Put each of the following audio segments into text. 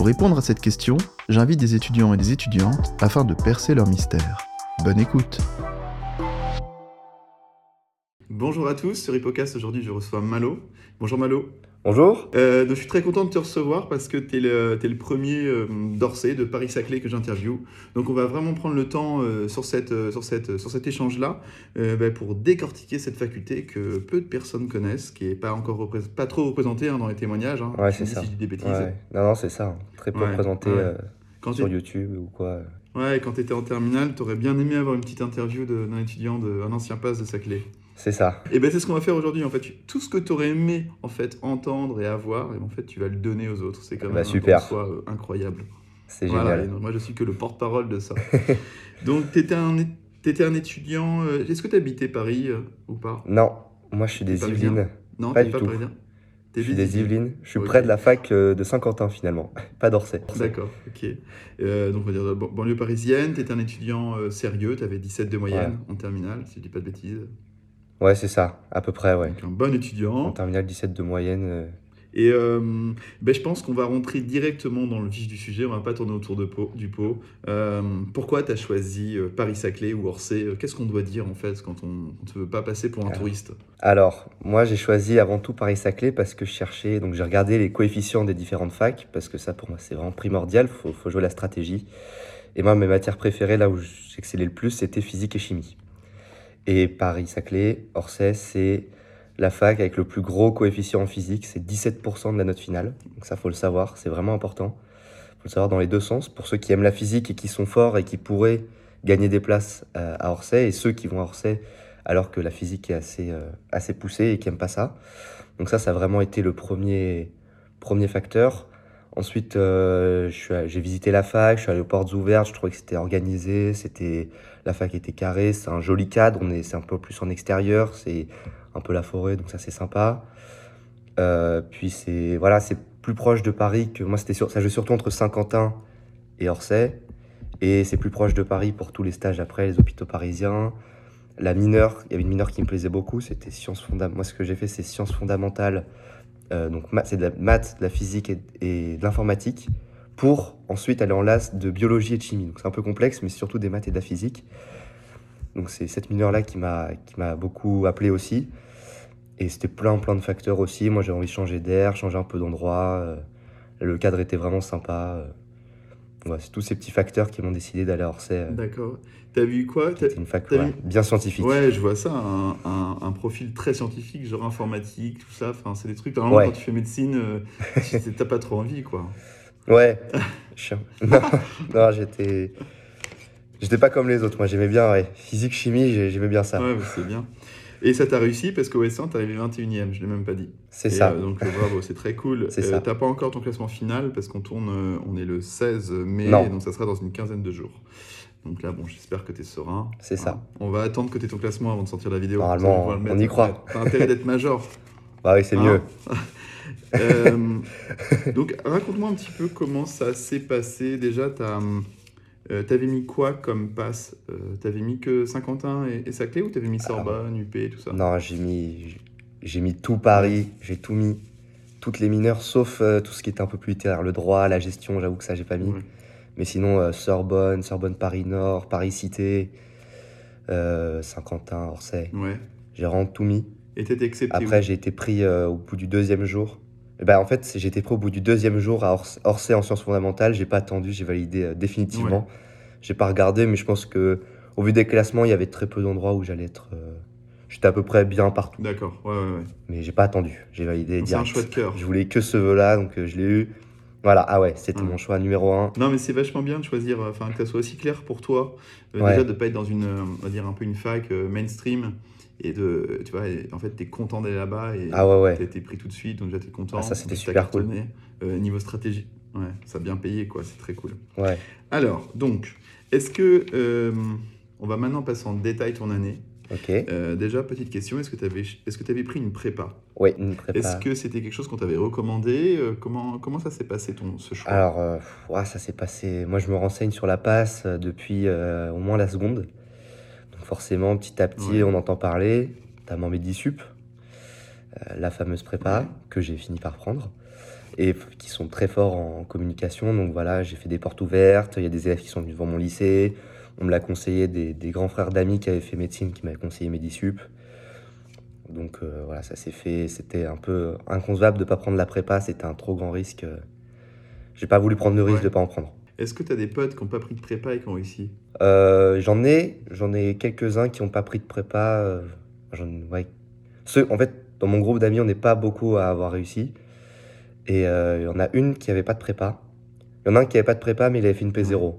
Pour répondre à cette question, j'invite des étudiants et des étudiantes afin de percer leur mystère. Bonne écoute Bonjour à tous, sur Hippocast aujourd'hui je reçois Malo. Bonjour Malo. Bonjour. Euh, je suis très content de te recevoir parce que tu es, es, le premier euh, d'Orsay, de Paris-Saclay que j'interviewe. Donc on va vraiment prendre le temps euh, sur, cette, euh, sur, cette, sur cet échange-là bah, pour décortiquer cette faculté que peu de personnes connaissent, qui n'est pas, encore pas trop représentée hein, dans les témoignages. Hein, ouais, c'est ça. Si je dis des bêtises. Ouais. Non, non, c'est ça. Hein. Très peu Ouais, représenté ouais. Quand sur YouTube ou quoi. Ouais, quand tu étais en terminale, tu aurais bien aimé avoir une petite interview d'un étudiant, de, un ancien pass de Saclay. C'est ça. Et ben c'est ce qu'on va faire aujourd'hui en fait. Tout ce que tu aurais aimé en fait entendre et avoir, et en fait tu vas le donner aux autres. C'est quand même Bah, un don super. soi, euh, incroyable. C'est Voilà, génial. moi je suis que le porte-parole de ça. donc tu étais un, é- t'étais un étudiant. euh, Est-ce que tu habitais Paris euh, ou pas? Non, moi je suis des Yvelines. Non, Pas du pas tout. parisien Je suis des Yvelines. Je suis près de la fac de Saint-Quentin finalement. Pas d'Orsay. D'accord, ok. Euh, donc on va dire ban- banlieue parisienne, tu étais un étudiant euh, sérieux, tu avais 17 de moyenne en terminale, si je dis pas de bêtises. Ouais, c'est ça. À peu près, ouais. Donc un bon En étudiant. terminale 17 de moyenne. euh, Et euh, ben, je pense qu'on va rentrer directement dans le vif du sujet, on va pas tourner autour de pot, du pot. Euh, pourquoi tu as choisi euh, Paris-Saclay ou Orsay Euh, Qu'est-ce qu'on doit dire en fait quand on ne veut pas passer pour un Ah. touriste? Alors, moi j'ai choisi avant tout Paris-Saclay parce que je cherchais. Donc j'ai regardé les coefficients des différentes facs parce que ça pour moi c'est vraiment primordial. Faut, faut jouer la stratégie. Et moi, mes matières préférées, là où j'excellais le plus, c'était physique et chimie. Et Paris-Saclay, Orsay, c'est la fac avec le plus gros coefficient en physique, c'est 17% de la note finale. Donc ça, faut le savoir, c'est vraiment important. faut le savoir dans les deux sens. Pour ceux qui aiment la physique et qui sont forts et qui pourraient gagner des places euh, à Orsay, et ceux qui vont à Orsay alors que la physique est assez, euh, assez poussée et qui n'aiment pas ça. Donc ça, ça a vraiment été le premier, premier facteur. Ensuite, euh, j'ai visité la fac, je suis allé aux portes ouvertes, je trouvais que c'était organisé, c'était la fac était carrée, c'est un joli cadre, on est, c'est un peu plus en extérieur, c'est un peu la forêt, donc ça c'est sympa. Euh, puis c'est voilà, c'est plus proche de Paris que moi c'était sur, ça jouait surtout entre Saint-Quentin et Orsay, et c'est plus proche de Paris pour tous les stages après, les hôpitaux parisiens. La mineure, il y avait une mineure qui me plaisait beaucoup, c'était sciences fondamentales. Moi ce que j'ai fait c'est sciences fondamentales, donc ma- c'est de la maths, de la physique et, et de l'informatique, pour ensuite aller en LAS de biologie et de chimie. Donc c'est un peu complexe, mais surtout des maths et de la physique. Donc c'est cette mineure-là qui m'a beaucoup appelé aussi. Et c'était plein plein de facteurs aussi. Moi j'ai envie de changer d'air, changer un peu d'endroit. euh, le cadre était vraiment sympa. Ouais, c'est tous ces petits facteurs qui m'ont décidé d'aller à Orsay. euh. D'accord. T'as vu quoi? T'as- C'était une fac t'as ouais, vu- bien scientifique. Ouais, je vois ça, un, un- un profil très scientifique, genre informatique, tout ça. Enfin, c'est des trucs, normalement, Ouais. quand tu fais médecine, euh, t'as pas trop envie, quoi. Ouais. Je- Non, non, j'étais. J'étais pas comme les autres. Moi, j'aimais bien, ouais. Physique, chimie, j'ai- j'aimais bien ça. Ouais, c'est bien. Et ça t'a réussi parce qu'au S1, t'es arrivé 21ème, je l'ai même pas dit. C'est ça. euh, donc euh, bravo, c'est très cool. C'est Euh, ça. T'as pas encore ton classement final parce qu'on tourne, euh, on est le 16 mai, Non. donc ça sera dans une quinzaine de jours. Donc là, bon, j'espère que t'es serein. C'est ça. Hein. On va attendre que t'aies ton classement avant de sortir la vidéo. Normalement, on mettre. y croit. T'as intérêt d'être major. Bah oui, c'est Hein mieux. Euh, donc, raconte-moi un petit peu comment ça s'est passé. Déjà, t'as, euh, t'avais mis quoi comme passe euh, T'avais mis que Saint-Quentin et, et Saclay ou t'avais mis Sorbonne, UP, tout ça? Non, j'ai mis, j'ai mis tout Paris, j'ai tout mis, toutes les mineurs, sauf euh, tout ce qui était un peu plus littéraire, le droit, la gestion, j'avoue que ça j'ai pas mis. Ouais. Mais sinon, euh, Sorbonne, Sorbonne Paris Nord, Paris Cité, euh, Saint-Quentin, Orsay, Ouais. j'ai vraiment tout mis. Et t'étais accepté Après, j'ai été pris au bout du deuxième jour. Et ben, en fait, été pris au bout du deuxième jour à Ors- Orsay en sciences fondamentales. J'ai pas attendu, j'ai validé euh, définitivement. J'ai pas regardé, mais je pense que au vu des classements, il y avait très peu d'endroits où j'allais être. euh, J'étais à peu près bien partout, D'accord, ouais, ouais, ouais. mais j'ai pas attendu. J'ai validé C'est un choix de cœur. Je voulais que ce vœu-là, donc euh, je l'ai eu. Voilà, ah ouais, c'était Ouais. mon choix numéro un. Non, mais c'est vachement bien de choisir, enfin, que ça soit aussi clair pour toi. Euh, Ouais. Déjà, de pas être dans une, on va dire, un peu une fac mainstream. Et de, tu vois, et en fait, t'es content d'aller là-bas et Ah ouais, ouais. t'as été pris tout de suite, donc déjà, t'es content. Ah, ça, c'était super cool. Euh, niveau stratégie, ouais, ça a bien payé, quoi, c'est très cool. Ouais. Alors, donc, Est-ce que euh, on va maintenant passer en détail ton année Ok. Euh, Déjà, petite question, est-ce que tu avais, est-ce que tu avais pris une prépa? Oui, une prépa. Est-ce que c'était quelque chose qu'on t'avait recommandé? Euh, comment, comment ça s'est passé ton, ce choix? Alors, ça s'est passé. Moi, je me renseigne sur la passe depuis au moins la seconde. Forcément, petit à petit, Ouais. on entend parler, notamment Medisup, euh, la fameuse prépa Ouais. que j'ai fini par prendre et qui sont très forts en communication. Donc, voilà, j'ai fait des portes ouvertes. Il y a des élèves qui sont venus devant mon lycée. On me l'a conseillé, des, des grands frères d'amis qui avaient fait médecine qui m'avaient conseillé Medisup. Donc, euh, voilà, ça s'est fait. C'était un peu inconcevable de ne pas prendre la prépa. C'était un trop grand risque. j'ai pas voulu prendre le risque Ouais. de pas en prendre. Est-ce que tu as des potes qui n'ont pas pris de prépa et qui ont réussi? Euh, j'en ai, j'en ai quelques-uns qui n'ont pas pris de prépa. euh, j'en- ouais. Ceux, en fait, dans mon groupe d'amis, on n'est pas beaucoup à avoir réussi. Et euh, il y en a une qui avait pas de prépa. Il y en a un qui avait pas de prépa, mais il avait fait une P0.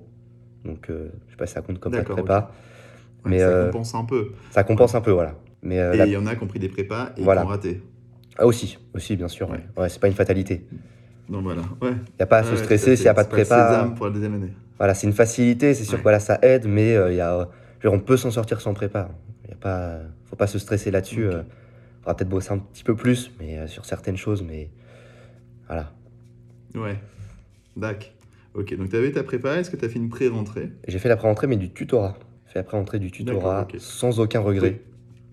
Donc, euh, je sais pas si ça compte comme pas de prépa. Ouais, Mais, Ça euh, compense un peu. Ça compense un peu, voilà. Mais euh, Et la- il y en a qui ont pris des prépas et Voilà. qui ont raté. ah, aussi, aussi, bien sûr. Ouais. Ouais, c'est pas une fatalité. Donc voilà. Ouais. Il n'y a pas à se stresser s'il n'y a pas de prépa. sésame pour la deuxième année. Voilà, c'est une facilité, c'est sûr que voilà, ça aide, mais euh, il y a, dire, on peut s'en sortir sans prépa. Il pas, faut pas se stresser là-dessus. Ok. euh, faudra peut-être bosser un petit peu plus, mais euh, sur certaines choses, mais voilà. Ouais. Dac. Ok, donc tu avais ta prépa, est-ce que tu as fait une pré-rentrée? J'ai fait la pré-rentrée, mais du tutorat. J'ai fait la pré-rentrée du tutorat D'accord, sans aucun regret.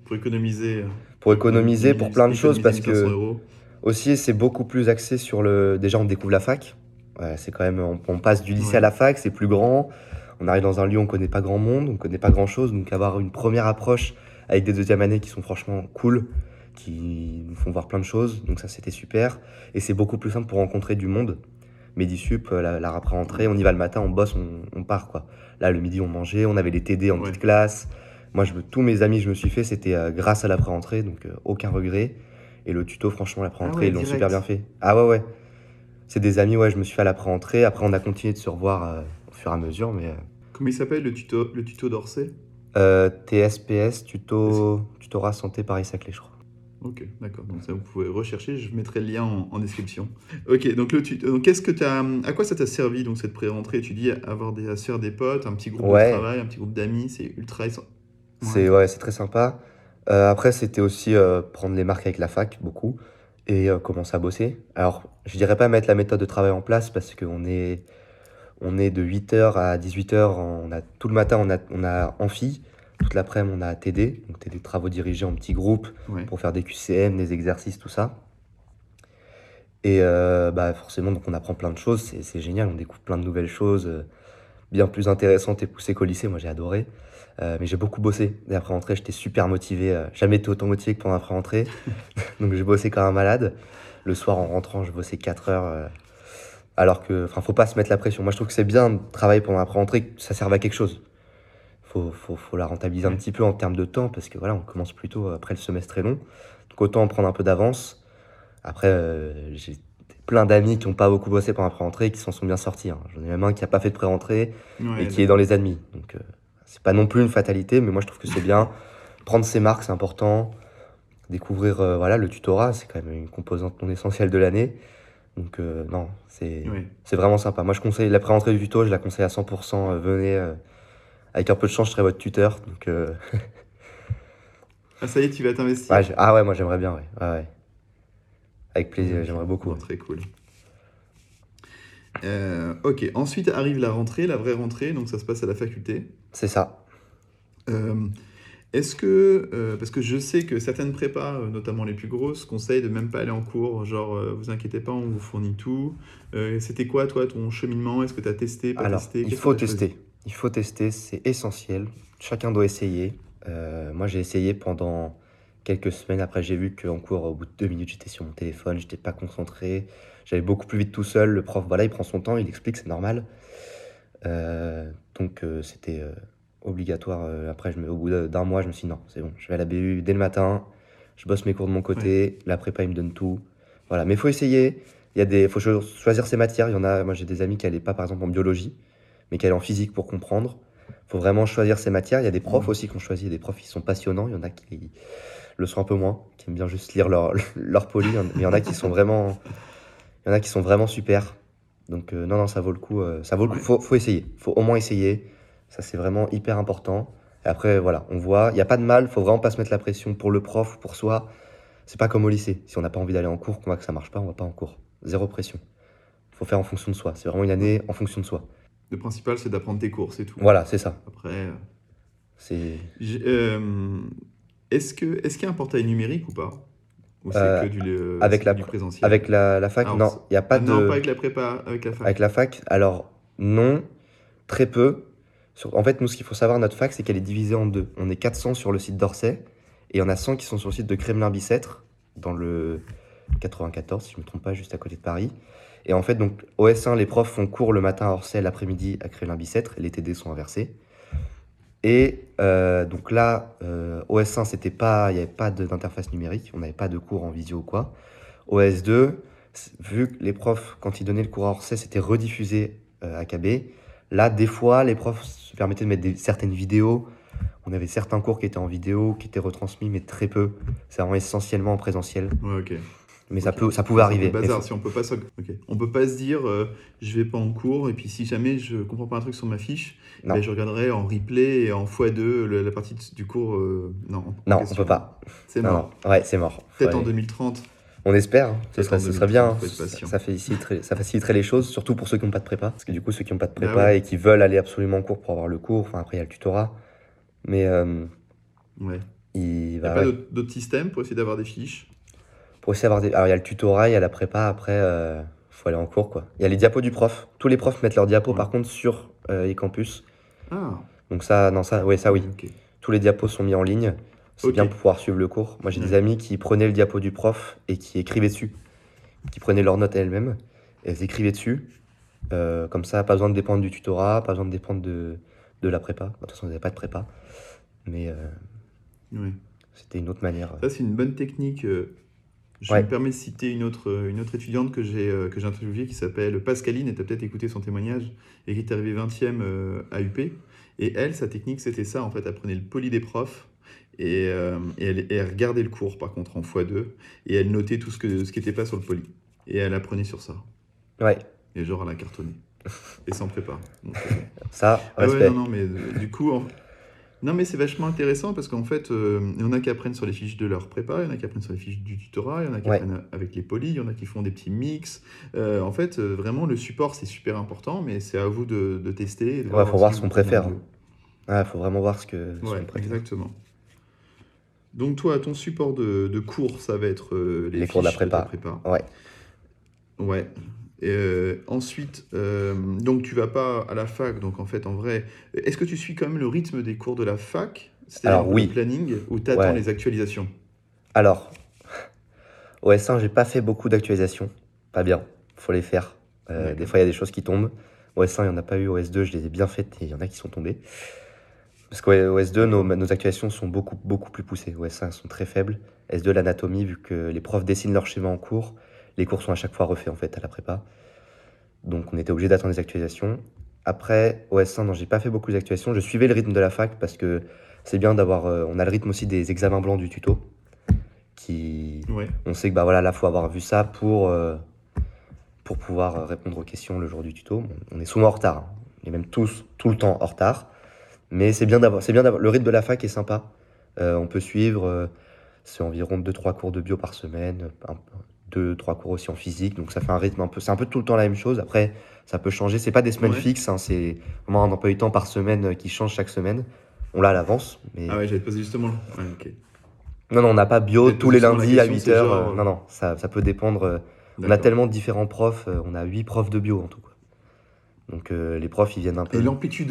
pour économiser euh, Pour économiser pour plein de choses, parce économiser 1500 que euros. aussi c'est beaucoup plus axé sur le. Déjà, on découvre la fac. Ouais, c'est quand même, on, on passe du lycée Ouais. à la fac, c'est plus grand. On arrive dans un lieu où on connaît pas grand monde, on connaît pas grand chose, donc avoir une première approche avec des deuxièmes années qui sont franchement cool, qui nous font voir plein de choses, donc ça c'était super. Et c'est beaucoup plus simple pour rencontrer du monde. Medisup, euh, la, la après rentrée, on y va le matin, on bosse, on, on part quoi. Là le midi on mangeait, on avait les TD en Ouais. petite classe. Moi je, tous mes amis je me suis fait c'était euh, grâce à l'après rentrée, donc euh, aucun regret. Et le tuto franchement l'après rentrée Ah ouais, ils l'ont super bien fait. Ah ouais ouais. C'est des amis ouais je me suis fait à l'après rentrée. Après on a continué de se revoir euh, au fur et à mesure, mais euh, Comment il s'appelle le tuto, le tuto d'Orsay? Euh, TSPS tuto tutorat santé Paris Saclay je crois. Ok, d'accord. Donc ça, vous pouvez rechercher. Je mettrai le lien en, en description. Ok, donc le tuto. Donc qu'est-ce que t'as À quoi ça t'a servi donc cette pré-rentrée? Tu dis avoir des à se faire des potes, un petit groupe Ouais. de travail, un petit groupe d'amis, c'est ultra. essen- C'est ouais, c'est très sympa. Euh, après, c'était aussi euh, prendre les marques avec la fac, beaucoup, et euh, commencer à bosser. Alors, je dirais pas mettre la méthode de travail en place parce qu'on est, on est de 8h à 18h, on a, tout le matin, on a, on a amphi, toute l'après-midi, on a TD, donc TD travaux dirigés en petits groupes pour faire des QCM, des exercices, tout ça. Et euh, bah forcément, donc on apprend plein de choses, c'est c'est génial, on découvre plein de nouvelles choses, euh, bien plus intéressantes et poussées qu'au lycée, moi j'ai adoré. Euh, mais j'ai beaucoup bossé. Et après rentrée, j'étais super motivé, euh, jamais été autant motivé que pendant après rentrée. donc j'ai bossé comme un malade. Le soir, en rentrant, je bossais 4 heures. euh, alors que, enfin, faut pas se mettre la pression. Moi, je trouve que c'est bien de travailler pendant après rentrée, que ça serve à quelque chose. Faut, faut, faut la rentabiliser un petit peu en termes de temps, parce que voilà, on commence plutôt après le semestre est long. Donc autant en prendre un peu d'avance. Après, euh, j'ai plein d'amis qui n'ont pas beaucoup bossé pendant après rentrée et qui s'en sont bien sortis. hein. J'en ai même un qui n'a pas fait de pré-rentrée Ouais, et qui est dans les admis. Donc c'est pas non plus une fatalité, mais moi je trouve que c'est bien. Prendre ses marques, c'est important. Découvrir euh, voilà, le tutorat, c'est quand même une composante non essentielle de l'année. Donc euh, non, c'est vraiment sympa. Moi je conseille la pré-rentrée du tuto, je la conseille à 100%. euh, venez, avec un peu de chance, je serai votre tuteur. Donc, Ah, ça y est, tu vas t'investir. ouais, ah ouais, moi j'aimerais bien, ouais. Avec plaisir, j'aimerais beaucoup. Très cool. Euh, ok, ensuite arrive la rentrée, la vraie rentrée, donc ça se passe à la faculté. C'est ça. Euh, Est-ce que, euh, parce que je sais que certaines prépas, euh, notamment les plus grosses, conseillent de même pas aller en cours, genre euh, vous inquiétez pas, on vous fournit tout. Euh, C'était quoi toi ton cheminement? Est-ce que tu as testé, pas Alors, testé? il faut tester. Il faut tester, c'est essentiel. Chacun doit essayer. Moi, j'ai essayé pendant quelques semaines. Après, j'ai vu qu'en cours, au bout de deux minutes, j'étais sur mon téléphone, j'étais pas concentré. J'allais beaucoup plus vite tout seul. Le prof, voilà, il prend son temps, il explique, c'est normal. Euh, donc, euh, c'était euh, obligatoire. Après, je me, au bout d'un mois, je me suis dit non, c'est bon, je vais à la BU dès le matin. Je bosse mes cours de mon côté. La prépa, il me donne tout. Voilà, mais il faut essayer. Il y a des, faut cho- choisir ses matières. Il y en a, moi, j'ai des amis qui n'allaient pas, par exemple, en biologie, mais qui allaient en physique pour comprendre. Il faut vraiment choisir ses matières. Il y a des profs Mhm. aussi qui ont choisi, des profs qui sont passionnants. Il y en a qui le sont un peu moins, qui aiment bien juste lire leur, leur poli. Mais il y en a qui sont vraiment, il y en a qui sont vraiment super. Donc euh, non, non, ça vaut le coup. euh, ça vaut le coup. Faut, faut essayer. Faut au moins essayer. Ça, c'est vraiment hyper important. Et après, voilà, on voit, il n'y a pas de mal, faut vraiment pas se mettre la pression pour le prof ou pour soi. C'est pas comme au lycée. Si on n'a pas envie d'aller en cours, qu'on voit que ça marche pas, on va pas en cours. Zéro pression. faut faire en fonction de soi. C'est vraiment une année en fonction de soi. Le principal, c'est d'apprendre tes cours, c'est tout. Voilà, c'est ça. Après, euh, C'est. est-ce que est-ce qu'il y a un portail numérique ou pas? Ou c'est Euh, que du, euh, avec la du présentiel Avec la, la fac, Alors, non, il n'y a pas Ah, de. Non, pas avec la prépa, avec la fac. Avec la fac, alors non, très peu. Sur- En fait, nous, ce qu'il faut savoir, notre fac, c'est qu'elle est divisée en deux. On est 400 sur le site d'Orsay et en a 100 qui sont sur le site de Kremlin-Bicêtre, dans le 94, si je ne me trompe pas, juste à côté de Paris. Et en fait, donc, au S1, les profs font cours le matin à Orsay, l'après-midi à Kremlin-Bicêtre, et les TD sont inversés. Et euh, donc là, euh, au S1, c'était pas, il n'y avait pas d'interface numérique, on n'avait pas de cours en visio ou quoi. Au S2, c- vu que les profs, quand ils donnaient le cours à Orsay, c'était rediffusé euh, à KB. Là, des fois, les profs se permettaient de mettre certaines vidéos. On avait certains cours qui étaient en vidéo, qui étaient retransmis, mais très peu. C'est vraiment essentiellement en présentiel. Ouais. Mais ça, peut, ça pouvait C'est un arriver. Mais bazar, si on peut pas, on peut pas se dire, euh, je vais pas en cours et puis si jamais je comprends pas un truc sur ma fiche, ben, je regarderai en replay et en x2 le- la partie du cours. euh, non, en Non, on peut pas. C'est mort. non. Ouais, c'est mort. Peut-être en aller- 2030. On espère, hein. ce serait, en ce serait bien. 2030, faut être Ça, ça faciliterait, ça faciliterait les choses, surtout pour ceux qui n'ont pas de prépa. Parce que du coup, ceux qui n'ont pas de Bah prépa ouais. et qui veulent aller absolument en cours pour avoir le cours, enfin après, il y a le tutorat. Mais euh, Ouais. il n'y va. a pas ouais. d'autres systèmes pour essayer d'avoir des fiches? Pour aussi avoir des... Alors, il y a le tutorat, il y a la prépa, après, euh, faut aller en cours, quoi. Il y a les diapos du prof. Tous les profs mettent leurs diapos, Ouais. par contre, sur euh, e-campus. Ah, Donc ça, non, ça, oui, ça, oui. Tous les diapos sont mis en ligne. C'est bien pour pouvoir suivre le cours. Moi, j'ai des Ouais. amis qui prenaient le diapo du prof et qui écrivaient dessus. Qui prenaient leurs notes elles-mêmes et elles écrivaient dessus. Euh, comme ça, pas besoin de dépendre du tutorat, pas besoin de dépendre de, de la prépa. De toute façon, il n'y avait pas de prépa. Mais euh, Ouais. c'était une autre manière. Ça, c'est une bonne technique. euh, Je Ouais. me permets de citer une autre, euh, une autre étudiante que j'ai euh, que j'ai interviewée qui s'appelle Pascaline, et tu as peut-être écouté son témoignage, et qui est arrivée 20e euh, à UP. Et elle, sa technique, c'était ça, en fait, elle prenait le poli des profs, et, euh, et elle, et elle regardait le cours, par contre, en x2, et elle notait tout ce que ce qui n'était pas sur le poli. Et elle apprenait sur ça. Ouais, Et genre, elle a cartonné. Et sans prépa. Donc, ça, ah ouais, non, non, mais euh, du coup, en- non, mais c'est vachement intéressant parce qu'en fait, euh, il y en a qui apprennent sur les fiches de leur prépa, il y en a qui apprennent sur les fiches du tutorat, il y en a qui Ouais. apprennent avec les polis, il y en a qui font des petits mix. Euh, en fait, euh, vraiment, le support, c'est super important, mais c'est à vous de, de tester. de Ouais, faut voir ce qu'on préfère. Il faut vraiment voir ce que. ce. Ouais, qu'on préfère. exactement. Donc toi, ton support de, de cours, ça va être euh, les, Les cours de la fiches ta prépa. Ouais. Ouais. Euh, ensuite, euh, donc tu vas pas à la fac, donc en fait, en vrai, est-ce que tu suis quand même le rythme des cours de la fac? C'est-à-dire oui. le planning ou tu attends Ouais. les actualisations? Alors, au S1, j'ai pas fait beaucoup d'actualisations. Pas bien, faut les faire. Euh, des fois, il y a des choses qui tombent. Au S1, il n'y en a pas eu. Au S2, je les ai bien faites et il y en a qui sont tombées. Parce qu'au au S2, nos, nos actualisations sont beaucoup, beaucoup plus poussées. Au S1, elles sont très faibles. S2, l'anatomie, vu que les profs dessinent leur schéma en cours, les cours sont à chaque fois refaits en fait à la prépa. Donc, on était obligé d'attendre les actualisations. Après, au S1, non, j'ai pas fait beaucoup d'actualisations. Je suivais le rythme de la fac parce que c'est bien d'avoir. euh, on a le rythme aussi des examens blancs du tuto. Qui, Ouais. on sait que bah voilà, là, faut avoir vu ça pour, euh, pour pouvoir euh, répondre aux questions le jour du tuto. On est souvent en retard. hein. On est même tous, tout le temps en retard. Mais c'est bien d'avoir, c'est bien d'avoir. Le rythme de la fac est sympa. Euh, on peut suivre. c'est environ 2-3 cours de bio par semaine. 2-3 cours aussi en physique. Donc ça fait un rythme un peu. C'est un peu tout le temps la même chose. Après, ça peut changer. C'est pas des semaines Ouais. fixes. hein, c'est vraiment un emploi du temps par semaine euh, qui change chaque semaine. On l'a à l'avance. Mais... Ah ouais, j'allais te poser justement. Ouais. Non, non, on n'a pas bio tous les lundis à question, 8h. c'est genre, non, non, ça, ça peut dépendre. euh, on a tellement de différents profs, euh, on a 8 profs de bio en tout. Quoi. Donc euh, les profs, ils viennent un peu. Et l'amplitude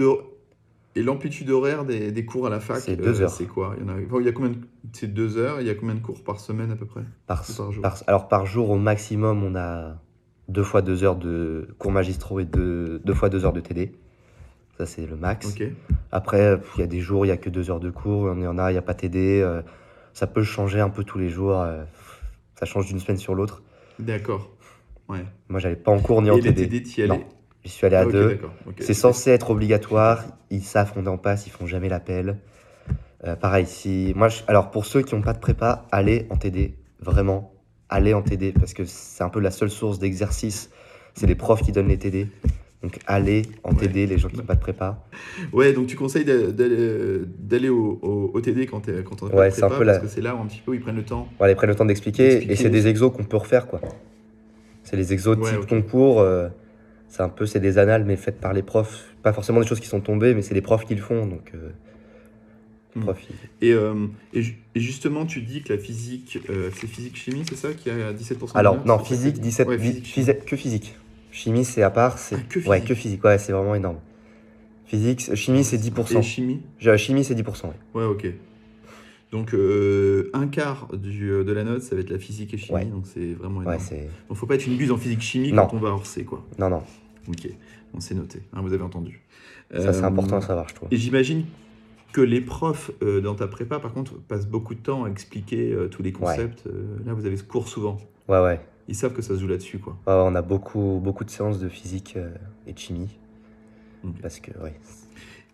et l'amplitude horaire des, des cours à la fac, C'est deux euh, heures. C'est quoi? Il y en a, bon, il y a combien de- C'est deux heures. Il y a combien de cours par semaine à peu près? Par, par jour? par- alors par jour, au maximum, on a deux fois deux heures de cours magistraux et deux, deux fois deux heures de TD. Ça, c'est le max. Ok. Après, il y a des jours, il n'y a que deux heures de cours. Il y en a, il n'y a pas TD. euh, ça peut changer un peu tous les jours. euh, ça change d'une semaine sur l'autre. D'accord. Ouais. Moi, j'allais pas en cours ni en Et les TD. TD, t'y allais Non. J'y suis allé à Ah, deux. d'accord, ok. C'est censé être obligatoire. Ils savent qu'on est en passe, ils font jamais l'appel. Euh, pareil, si moi, je- alors pour ceux qui n'ont pas de prépa, allez en TD, vraiment, allez en TD parce que c'est un peu la seule source d'exercice. C'est les profs qui donnent les TD. Donc aller en Ouais. TD, les gens qui n'ont pas de prépa. Ouais, donc tu conseilles d'a- d'aller au, au- au TD quand t'es quand on Ouais, c'est un peu parce la- que c'est là où un petit peu ils prennent le temps. Voilà, ils prennent le temps d'expliquer. Et c'est des exos qu'on peut refaire, quoi. C'est les exos Ouais, type ok. concours. euh, c'est un peu, c'est des annales, mais faites par les profs. Pas forcément des choses qui sont tombées, mais c'est les profs qui le font. Donc, euh, les Hmm. ils- Et, euh, et, ju- et justement, tu dis que la physique, euh, c'est physique-chimie, c'est ça qui a 17% de Alors, non, physique, que- 17, Ouais, physique, que physique. Chimie, c'est à part. c'est Ah, que Ouais, physique. que physique. Ouais, c'est vraiment énorme. Physique, chimie, c'est 10%. Et chimie Chimie, c'est 10%. ouais. Ouais, ok. Donc, euh, un quart du, euh, de la note, ça va être la physique et chimie, Ouais. donc c'est vraiment Ouais, énorme. c'est. donc, faut pas être une buse en physique-chimie quand on va hors C, quoi. Non, non. Ok, on s'est noté, hein, vous avez entendu. Ça, c'est Euh, important à savoir, je trouve. Et j'imagine que les profs euh, dans ta prépa, par contre, passent beaucoup de temps à expliquer euh, tous les concepts. Euh, là, vous avez ce cours souvent. Ouais, ouais. Ils savent que ça se joue là-dessus, quoi. Ouais, ouais, on a beaucoup, beaucoup de séances de physique euh, et de chimie. Parce que, ouais.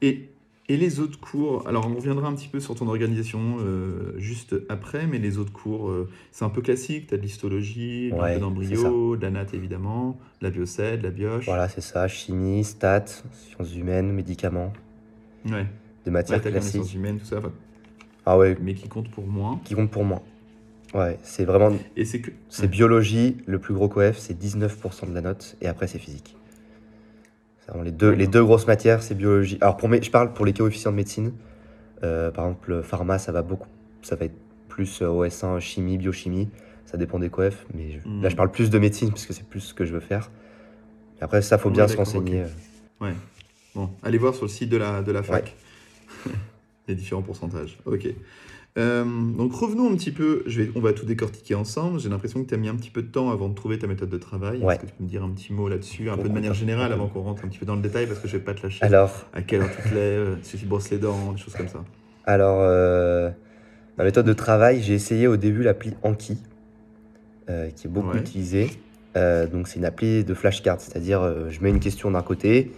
Et, et les autres cours, alors on reviendra un petit peu sur ton organisation euh, juste après, mais les autres cours, euh, c'est un peu classique. Tu as de l'histologie, un Ouais, peu c'est d'embryo, de la natte évidemment, de la biocède, de la bioche. Voilà, c'est ça. Chimie, stats, sciences humaines, médicaments, Ouais, des ouais matières les classiques. sciences humaines, tout ça, enfin, Ah ouais, mais qui compte pour moins. qui compte pour moi. Ouais, c'est vraiment. Et c'est que. C'est Ouais. biologie, le plus gros coef, c'est 19% de la note, et après c'est physique. Les deux, les D'accord. deux grosses matières, c'est biologie. Alors pour mes, je parle pour les coefficients de médecine. Euh, par exemple, pharma, ça va beaucoup, ça va être plus euh, OS1, chimie, biochimie. Ça dépend des coefs, mais je- là je parle plus de médecine parce que c'est plus ce que je veux faire. Et après ça, faut Ouais, bien se renseigner. euh. Ouais. Bon, allez voir sur le site de la, de la fac les différents pourcentages. Ok. Euh, donc revenons un petit peu, je vais, on va tout décortiquer ensemble. J'ai l'impression que tu as mis un petit peu de temps avant de trouver ta méthode de travail. Ouais. Est-ce que tu peux me dire un petit mot là-dessus, un peu de manière générale, avant qu'on rentre un petit peu dans le détail, parce que je vais pas te lâcher. Alors, À quelle heure tu te lèves, si tu brosses les dents, des choses comme ça. Alors, euh, ma méthode de travail, j'ai essayé au début l'appli Anki, euh, qui est beaucoup Ouais. utilisée. Euh, donc, c'est une appli de flashcard, c'est-à-dire euh, je mets une question d'un côté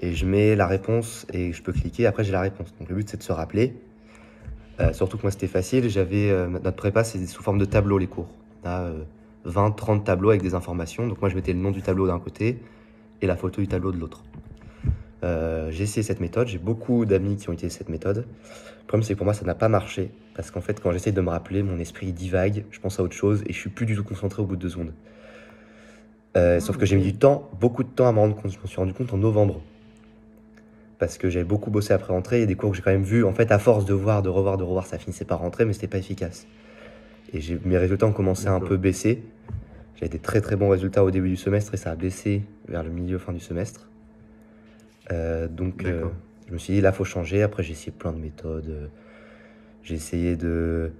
et je mets la réponse et je peux cliquer. Après, j'ai la réponse. Donc, le but, c'est de se rappeler. Euh, surtout que moi, c'était facile. J'avais euh, notre prépa, c'est sous forme de tableau les cours. On a euh, 20, 30 tableaux avec des informations. Donc, moi, je mettais le nom du tableau d'un côté et la photo du tableau de l'autre. Euh, j'ai essayé cette méthode. J'ai beaucoup d'amis qui ont utilisé cette méthode. Le problème, c'est que pour moi, ça n'a pas marché. Parce qu'en fait, quand j'essaye de me rappeler, mon esprit divague, je pense à autre chose et je suis plus du tout concentré au bout de deux secondes. Euh, Ah, sauf que j'ai mis du temps, beaucoup de temps à me rendre compte. Je me suis rendu compte en novembre. Parce que j'avais beaucoup bossé après rentrer. Il y a des cours que j'ai quand même vus. En fait, à force de voir, de revoir, de revoir, ça finissait par rentrer, mais c'était pas efficace. Et mes résultats ont commencé à un peu baisser. J'avais des très très bons résultats au début du semestre et ça a baissé vers le milieu, fin du semestre. Euh, donc, euh, je me suis dit, là, faut changer. Après, j'ai essayé plein de méthodes. J'ai essayé de,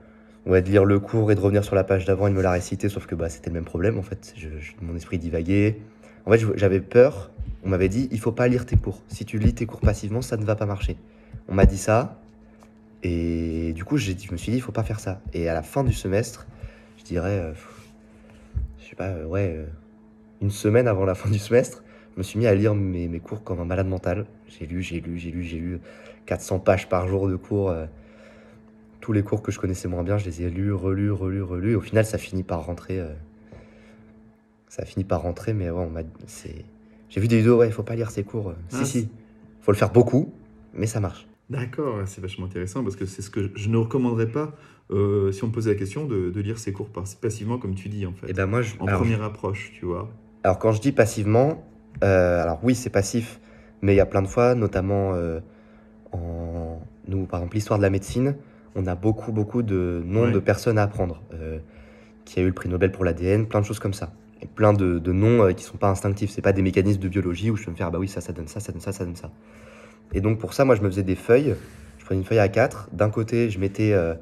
ouais, de lire le cours et de revenir sur la page d'avant et de me la réciter, sauf que bah, c'était le même problème, en fait. Je- je- mon esprit divaguait. En fait, j'avais peur. On m'avait dit, il faut pas lire tes cours. Si tu lis tes cours passivement, ça ne va pas marcher. On m'a dit ça. Et du coup, je me suis dit, il faut pas faire ça. Et à la fin du semestre, je dirais, euh, je sais pas, euh, ouais, euh, une semaine avant la fin du semestre, je me suis mis à lire mes, mes cours comme un malade mental. J'ai lu, j'ai lu, j'ai lu, j'ai lu 400 pages par jour de cours. euh, tous les cours que je connaissais moins bien, je les ai lus, relus, relus, relus. Et au final, ça finit par rentrer. Euh, ça finit par rentrer, mais ouais, on m'a. J'ai vu des vidéos, ouais, il faut pas lire ces cours. Ah, si, si. Faut le faire beaucoup, mais ça marche. D'accord, c'est vachement intéressant parce que c'est ce que je ne recommanderais pas, euh, si on me posait la question, de, de lire ces cours passivement, comme tu dis, en fait. Et ben moi, je. en alors, première approche, tu vois. Alors quand je dis passivement, euh, alors oui c'est passif, mais il y a plein de fois, notamment euh, en nous par exemple l'histoire de la médecine, on a beaucoup beaucoup de noms Ouais. de personnes à apprendre, euh, qui a eu le prix Nobel pour l'ADN, plein de choses comme ça, plein de, noms euh, qui sont pas instinctifs, c'est pas des mécanismes de biologie où je peux me faire ah bah oui ça ça donne ça, ça donne ça, ça donne ça. Et donc pour ça moi je me faisais des feuilles, je prenais une feuille à 4 d'un côté je mettais euh,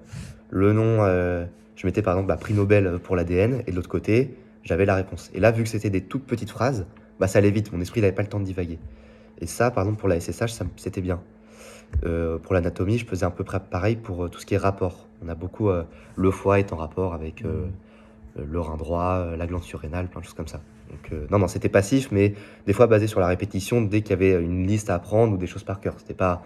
le nom, euh, je mettais par exemple bah, prix Nobel pour l'ADN, et de l'autre côté j'avais la réponse. Et là, vu que c'était des toutes petites phrases, bah, ça allait vite, mon esprit n'avait pas le temps de divaguer. Et ça, par exemple, pour la SSH, c'était bien. Pour l'anatomie, je faisais un peu près pareil pour tout ce qui est rapport. On a beaucoup, le foie est en rapport avec euh, le rein droit, euh, la glande surrénale, plein de choses comme ça. Donc, euh, non, non, c'était passif, mais des fois basé sur la répétition dès qu'il y avait une liste à apprendre ou des choses par cœur. C'était pas,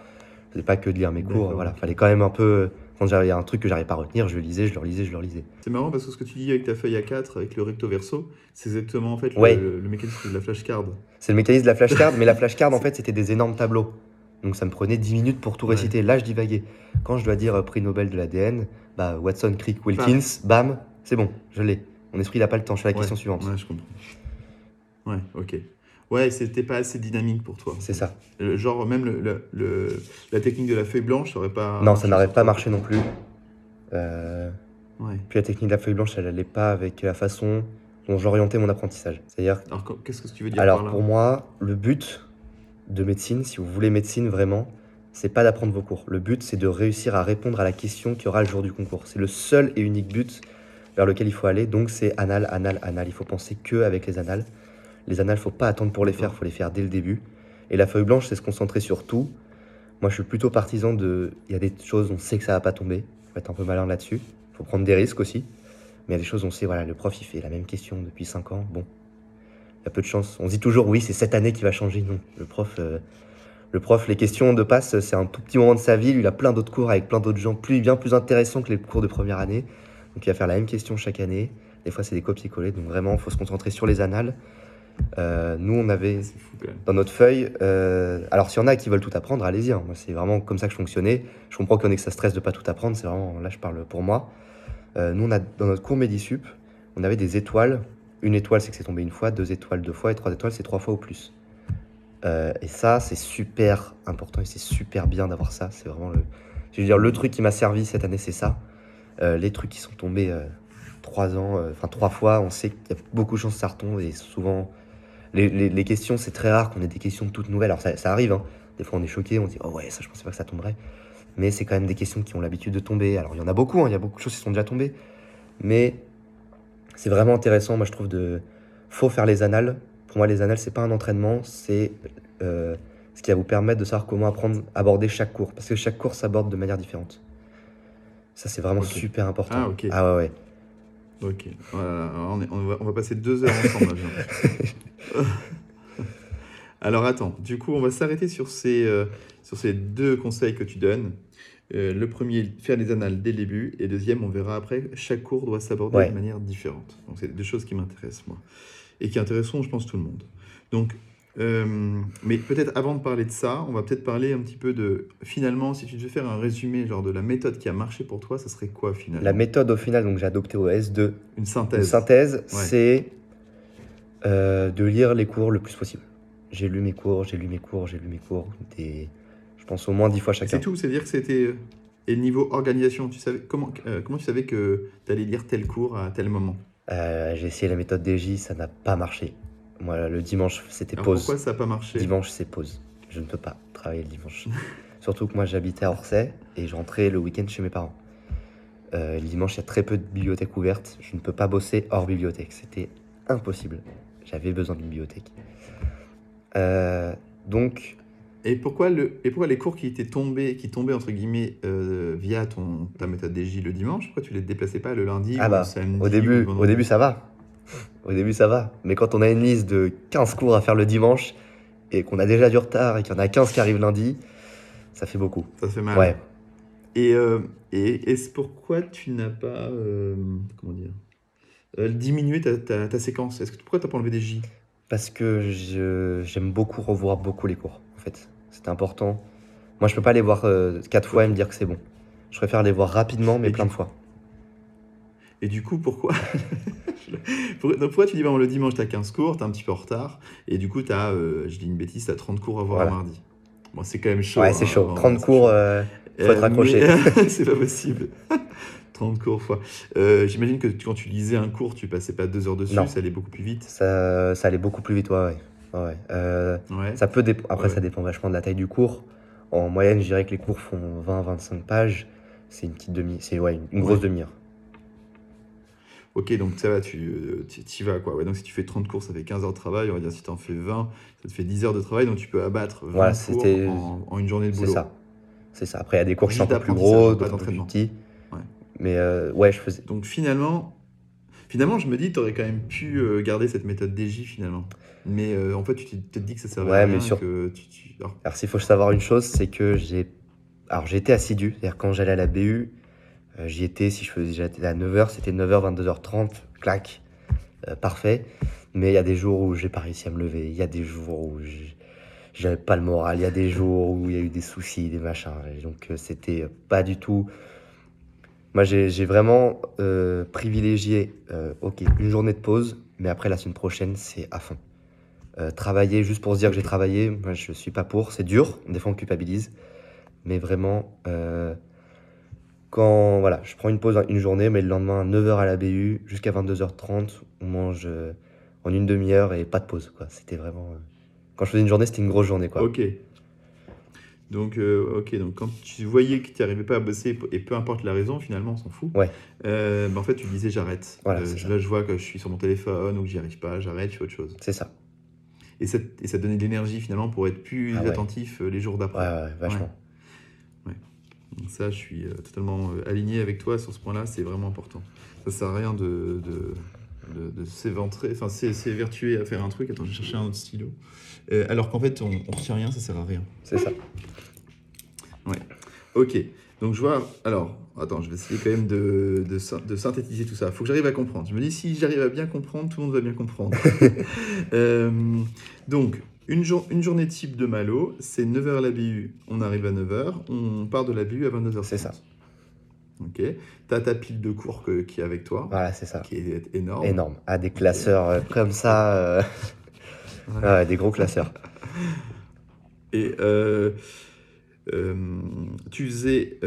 c'était pas que de lire mes cours. Voilà, fallait quand même un peu Quand j'avais un truc que j'arrivais pas à retenir, je le lisais, je le lisais, je le lisais. C'est marrant parce que ce que tu dis avec ta feuille A4, avec le recto verso, c'est exactement en fait Ouais. le, le mécanisme de la flashcard. C'est le mécanisme de la flashcard, mais la flashcard, en fait, c'était des énormes tableaux. Donc ça me prenait 10 minutes pour tout Ouais. réciter. Là, je divaguais. Quand je dois dire euh, prix Nobel de l'ADN, bah, Watson, Crick, Wilkins, bam, c'est bon, je l'ai. Mon esprit, n'a pas le temps. Je fais la Ouais. question suivante. Ouais, je comprends. Ouais, ok. Ouais, c'était pas assez dynamique pour toi. C'est ça. Euh, Genre, même le, le- le- la technique de la feuille blanche, ça aurait pas. non, ça n'aurait pas marché non plus. Euh, Ouais. puis la technique de la feuille blanche, elle n'allait pas avec la façon dont j'orientais mon apprentissage. C'est-à-dire, Alors, qu- qu'est-ce que tu veux dire alors par là pour moi, le but de médecine, si vous voulez médecine vraiment, c'est pas d'apprendre vos cours. Le but, c'est de réussir à répondre à la question qu'il y aura le jour du concours. C'est le seul et unique but vers lequel il faut aller. Donc, c'est anal, anal, anal. Il faut penser que avec les annales. Les annales, faut pas attendre pour les faire, faut les faire dès le début. Et la feuille blanche, c'est se concentrer sur tout. Moi, je suis plutôt partisan de. Il y a des choses, on sait que ça va pas tomber. Faut être un peu malin là-dessus. Faut prendre des risques aussi. Mais il y a des choses, on sait, voilà, le prof, il fait la même question depuis 5 ans. Bon, il y a peu de chance. On se dit toujours, oui, c'est cette année qui va changer. Non, le prof, euh, le prof, les questions de passe, c'est un tout petit moment de sa vie. Il a plein d'autres cours avec plein d'autres gens, plus, bien plus intéressants que les cours de première année. Donc, il va faire la même question chaque année. Des fois, c'est des copier-coller. Donc, vraiment, il faut se concentrer sur les annales. Euh, nous, on avait fou dans notre feuille. euh, alors, s'il y en a qui veulent tout apprendre, allez-y. hein. C'est vraiment comme ça que je fonctionnais. Je comprends qu'on ait que ça stresse de pas tout apprendre. C'est vraiment, là, je parle pour moi. Euh, nous, on a, dans notre cours Medisup, on avait des étoiles. Une étoile, c'est que c'est tombé une fois. Deux étoiles, deux fois. Et trois étoiles, c'est trois fois ou plus. Et ça, c'est super important et c'est super bien d'avoir ça. C'est vraiment le, je veux dire, le truc qui m'a servi cette année, c'est ça. Euh, les trucs qui sont tombés euh, trois ans, euh, enfin trois fois, on sait qu'il y a beaucoup de chances que ça retombe et souvent les, questions, c'est très rare qu'on ait des questions toutes nouvelles. Alors ça, arrive, hein. des fois on est choqué, on dit oh ouais, ça je pensais pas que ça tomberait. Mais c'est quand même des questions qui ont l'habitude de tomber. Alors il y en a beaucoup, hein, il y a beaucoup de choses qui sont déjà tombées. Mais c'est vraiment intéressant, moi je trouve, de. Faut faire les annales. Pour moi, les annales, c'est pas un entraînement, c'est ce qui va vous permettre de savoir comment apprendre, aborder chaque cours. Parce que chaque cours s'aborde de manière différente. Ça, c'est vraiment super important. Ah, ok. Ah ouais, ouais. Ok. Voilà, alors on, est- on va, on va passer deux heures ensemble. alors attends, du coup, on va s'arrêter sur ces, euh, sur ces deux conseils que tu donnes. Euh, le premier, faire les annales dès le début. Et deuxième, on verra après, chaque cours doit s'aborder Ouais. de manière différente. Donc, c'est deux choses qui m'intéressent, moi. Et qui intéresseront, je pense, tout le monde. Donc, euh, mais peut-être avant de parler de ça, on va peut-être parler un petit peu de, finalement, si tu devais faire un résumé genre de la méthode qui a marché pour toi, ça serait quoi finalement? La méthode, au final, donc j'ai adopté au S2, Une Une synthèse. synthèse, c'est euh, de lire les cours le plus possible. J'ai lu mes cours, j'ai lu mes cours, j'ai lu mes cours, des, je pense au moins dix fois chacun. C'est tout, c'est-à-dire que c'était. Et niveau organisation, tu savais comment, euh, comment tu savais que tu allais lire tel cours à tel moment? J'ai essayé la méthode DJ, ça n'a pas marché. Le dimanche, c'était Alors pause. pourquoi ça n'a pas marché Dimanche, c'est pause. Je ne peux pas travailler le dimanche. Surtout que moi, j'habitais à Orsay et je rentrais le week-end chez mes parents. Euh, le dimanche, il y a très peu de bibliothèques ouvertes. Je ne peux pas bosser hors bibliothèque. C'était impossible. J'avais besoin d'une bibliothèque. Euh, donc, et pourquoi, le, et pourquoi les cours qui étaient tombés, qui tombaient entre guillemets euh, via ton, ta méthode DJ le dimanche, pourquoi tu les déplaçais pas le lundi Ah ou bah, le samedi au ou début, le au début, ça va. Au début, ça va. Mais quand on a une liste de 15 cours à faire le dimanche et qu'on a déjà du retard et qu'il y en a 15 qui arrivent lundi, ça fait beaucoup. Ça fait mal. Ouais. Et, euh, et est-ce pourquoi tu n'as pas. euh, comment dire euh, Diminué ta, ta, ta séquence? Est-ce que, Pourquoi tu n'as pas enlevé des J? Parce que je- j'aime beaucoup revoir beaucoup les cours, en fait. C'est important. Moi, je peux pas les voir euh, quatre fois et me dire que c'est bon. Je préfère les voir rapidement, mais Et plein tu- de fois. Et du coup, pourquoi Pour- donc, pourquoi tu dis bon, le dimanche, tu as 15 cours, tu es un petit peu en retard, et du coup, tu as, je dis une bêtise, tu as 30 cours à voir Voilà. mardi. Bon, c'est quand même chaud. ouais, c'est hein, chaud. vraiment, 30 c'est cours, chaud. euh, faut être Euh, accroché. mais- c'est pas possible. 30 cours fois. Euh, J'imagine que quand tu lisais un cours, tu passais pas deux heures dessus, Non. ça allait beaucoup plus vite. ça, ça allait beaucoup plus vite, ouais. ouais. Ouais, ouais. Euh, Ouais. ça peut Après, Ouais. ça dépend vachement de la taille du cours. En moyenne, je dirais que les cours font 20-25 pages. C'est une petite demi, c'est ouais, une, une grosse demi-heure. Ok, donc ça va, tu euh, t'y vas quoi. Ouais, donc si tu fais 30 cours, ça fait 15 heures de travail. On va dire si tu en fais 20, ça te fait 10 heures de travail. Donc tu peux abattre 20 Voilà, cours en, en une journée de C'est boulot. ça. C'est ça. Après, il y a des cours qui sont un Juste peu plus gros, d'autres plus petits. Ouais. Mais euh, ouais, je faisais. Donc finalement, finalement, je me dis, tu aurais quand même pu euh, garder cette méthode DJ finalement. Mais euh, en fait, tu t'es peut-être dit que ça servait Ouais, à mais rien. sur- que tu- tu- alors, s'il faut savoir une chose, c'est que j'ai. Alors, été assidu. C'est-à-dire, quand j'allais à la BU, Euh, J'y étais, si je faisais à 9h, c'était 9h, 22h30, clac, euh, parfait. Mais il y a des jours où j'ai pas réussi à me lever, il y a des jours où j'avais pas le moral, il y a des jours où il y a eu des soucis, des machins. Et donc euh, c'était pas du tout. Moi j'ai vraiment euh, privilégié, ok, une journée de pause, mais après la semaine prochaine c'est à fond. Travailler juste pour se dire que j'ai travaillé, moi je suis pas pour, c'est dur, des fois on culpabilise, mais vraiment, quand voilà, je prends une pause une journée, mais le lendemain, 9h à la BU, jusqu'à 22h30, on mange euh, en une demi-heure et pas de pause, quoi. C'était vraiment. euh, Quand je faisais une journée, c'était une grosse journée, quoi. Ok. Donc, euh, ok, donc quand tu voyais que tu n'arrivais pas à bosser, et peu importe la raison, finalement, on s'en fout. Ouais. Bah, en fait, tu disais j'arrête. Voilà, là, je vois que je suis sur mon téléphone ou que j'y arrive pas, j'arrête, je fais autre chose. C'est ça. Et ça, et ça donnait de l'énergie finalement pour être plus Ah ouais. attentif les jours Ouais, d'après. ouais, vachement. Donc ça, je suis euh, totalement euh, aligné avec toi sur ce point-là, c'est vraiment important. Ça sert à rien de, de, de, de s'éventrer, enfin s'é- s'évertuer à faire un truc. Attends, je vais chercher un autre stylo. Euh, alors qu'en fait, on, on retient rien, ça sert à rien. C'est ça. Ok, donc je vois. Alors, attends, je vais essayer quand même de, de, syn- de synthétiser tout ça. Il faut que j'arrive à comprendre. Je me dis, si j'arrive à bien comprendre, tout le monde va bien comprendre. Euh, donc, une, jour- une journée type de Malo, c'est 9h à la BU, on arrive à 9h, on part de la BU à 22h. C'est ça. Ok. T'as ta pile de cours que- qui est avec toi, Voilà, c'est ça. qui est énorme. Énorme. Ah, des classeurs euh, comme ça. euh, Ouais. des gros classeurs. Et euh, euh, tu faisais.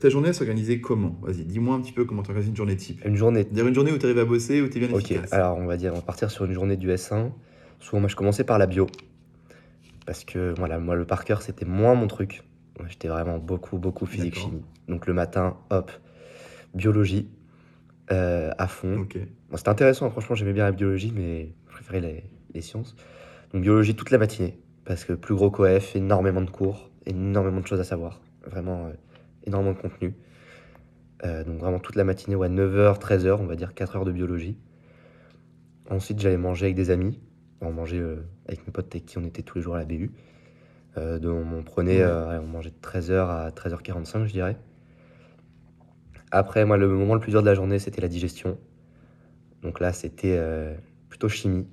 ta journée, s'organisait comment? Vas-y, dis-moi un petit peu comment tu organises une journée type. Une journée. Dire une journée où tu arrives à bosser, où tu es bien Ok, efficace. alors on va dire, on va partir sur une journée du S1. Souvent, moi, je commençais par la bio. Parce que voilà, moi, le par cœur, c'était moins mon truc. J'étais vraiment beaucoup, beaucoup physique-chimie. Donc le matin, hop, biologie euh, à fond. Bon, c'était intéressant, franchement, j'aimais bien la biologie, mais je préférais les, les sciences. Donc biologie toute la matinée. Parce que plus gros qu'OF, énormément de cours, énormément de choses à savoir. Vraiment euh, énormément de contenu. Euh, donc vraiment toute la matinée, ouais, 9h, 13h, on va dire 4 heures de biologie. Ensuite, j'allais manger avec des amis. On mangeait euh, avec mes potes avec qui on était tous les jours à la BU. Euh, donc on prenait, euh, on mangeait de 13h à 13h45, je dirais. Après, moi, le moment le plus dur de la journée, c'était la digestion. Donc là, c'était euh, plutôt chimie.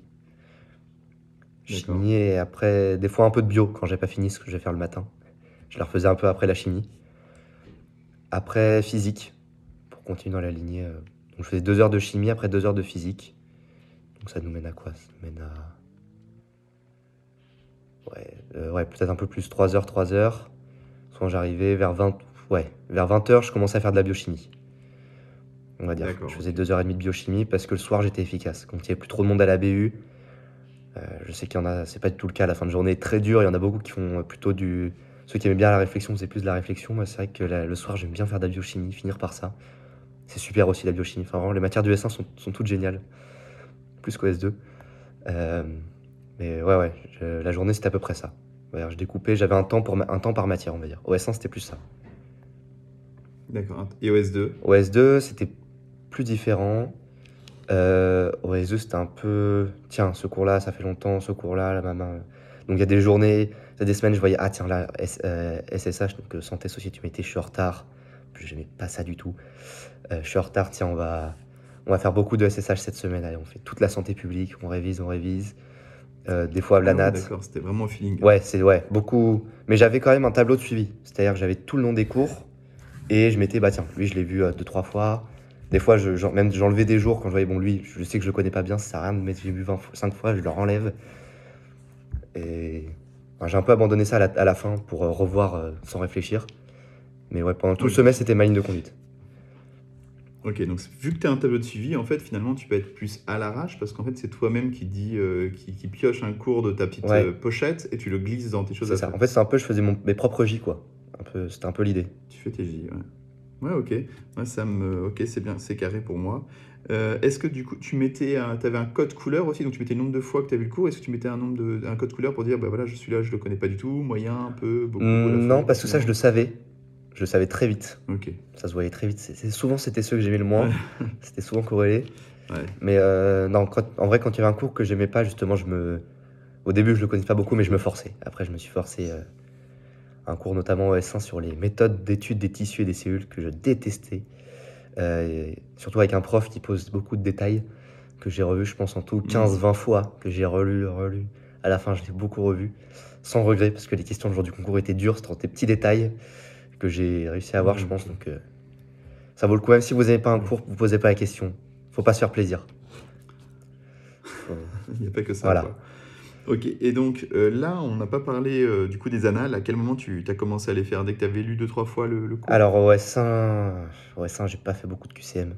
Chimie et après, des fois un peu de bio quand j'ai pas fini ce que je vais faire le matin. Je la refaisais un peu après la chimie. Après, physique, pour continuer dans la lignée. euh, donc je faisais deux heures de chimie, après deux heures de physique. Donc ça nous mène à quoi? Ça nous mène à. Ouais, euh, ouais peut-être un peu plus, 3 heures, 3 heures. Soit j'arrivais vers 20. Ouais, vers 20 heures, je commençais à faire de la biochimie. On va dire. Je faisais ok. deux heures et demie de biochimie parce que le soir j'étais efficace. Quand il n'y avait plus trop de monde à la BU, euh, je sais qu'il y en a, c'est pas du tout le cas. La fin de journée est très dure. Il y en a beaucoup qui font plutôt du. Ceux qui aimaient bien la réflexion faisaient plus de la réflexion. Moi, c'est vrai que la- le soir, j'aime bien faire de la biochimie, finir par ça. C'est super aussi la biochimie. Enfin, vraiment, les matières du S1 sont, sont toutes géniales. Plus qu'au S2. Euh, mais ouais, ouais, je- la journée, c'était à peu près ça. Je découpais, j'avais un temps, pour ma- un temps par matière, on va dire. Au S1, c'était plus ça. D'accord. Et OS2 Au S2, c'était plus différent. Euh, au S2, c'était un peu. Tiens, ce cours-là, ça fait longtemps, ce cours-là, la maman. Donc il y a des journées, il y a des semaines, je voyais, ah tiens, là, S- euh, SSH, donc euh, santé, société, humanité, je suis en retard. Je n'aimais pas ça du tout. Euh, je suis en retard, tiens, on va, on va faire beaucoup de SSH cette semaine. Allez, on fait toute la santé publique, on révise, on révise. Euh, des fois, la Ah. D'accord, c'était vraiment au feeling. Ouais, c'est ouais, beaucoup. Mais j'avais quand même un tableau de suivi. C'est-à-dire que j'avais tout le long des cours et je m'étais, bah tiens, lui je l'ai vu euh, deux, trois fois. Des fois, je, même j'enlevais des jours quand je voyais, bon, lui, je sais que je le connais pas bien, ça sert à rien de mettre, j'ai vu 20 fois- 5 fois, je le enlève. Et enfin, j'ai un peu abandonné ça à la, à la fin pour euh, revoir euh, sans réfléchir. Mais ouais, pendant tout le semestre, c'était ma ligne de conduite. Ok, donc vu que tu as un tableau de suivi, en fait, finalement, tu peux être plus à l'arrache parce qu'en fait, c'est toi-même qui dit, euh, qui, qui pioche un cours de ta petite Ouais. euh, pochette et tu le glisses dans tes choses C'est ça. En fait, c'est un peu, je faisais mon- mes propres J, quoi. Un peu, c'était un peu l'idée. Tu fais tes J, ouais. Ouais, ok. Ouais, ça me... Ok, c'est bien, c'est carré pour moi. Euh, Est-ce que du coup, tu mettais un... avais un code couleur aussi, donc tu mettais le nombre de fois que tu as vu le cours. Est-ce que tu mettais un nombre de... un code couleur pour dire, bah voilà, je suis là, je le connais pas du tout, moyen, un peu, beaucoup fois non, parce que ça, je le savais. Je le savais très vite. Ok, Ça se voyait très vite. C'est- souvent, c'était ceux que j'aimais le moins. c'était souvent corrélé. ouais. Mais euh, non, en vrai, quand il y avait un cours que j'aimais pas, justement, je me. Au début, je le connaissais pas beaucoup, mais je me forçais. Après, je me suis forcé. euh, un cours notamment au S1 sur les méthodes d'étude des tissus et des cellules que je détestais. Euh, surtout avec un prof qui pose beaucoup de détails que j'ai revu, je pense en tout 15-20 fois, que j'ai relu, relu. À la fin, je l'ai beaucoup revu, sans regret, parce que les questions du jour du concours étaient dures, c'était des petits détails que j'ai réussi à avoir, je pense. Donc, euh, ça vaut le coup. Même si vous n'avez pas un cours, vous posez pas la question. Faut pas se faire plaisir. Il n'y a pas que ça. Voilà. quoi. Ok, et donc euh, là, on n'a pas parlé euh, du coup des annales. À quel moment tu as commencé à les faire? Dès que tu avais lu deux, trois fois le, le cours? Alors, au S1, au S1 j'ai pas fait beaucoup de QCM.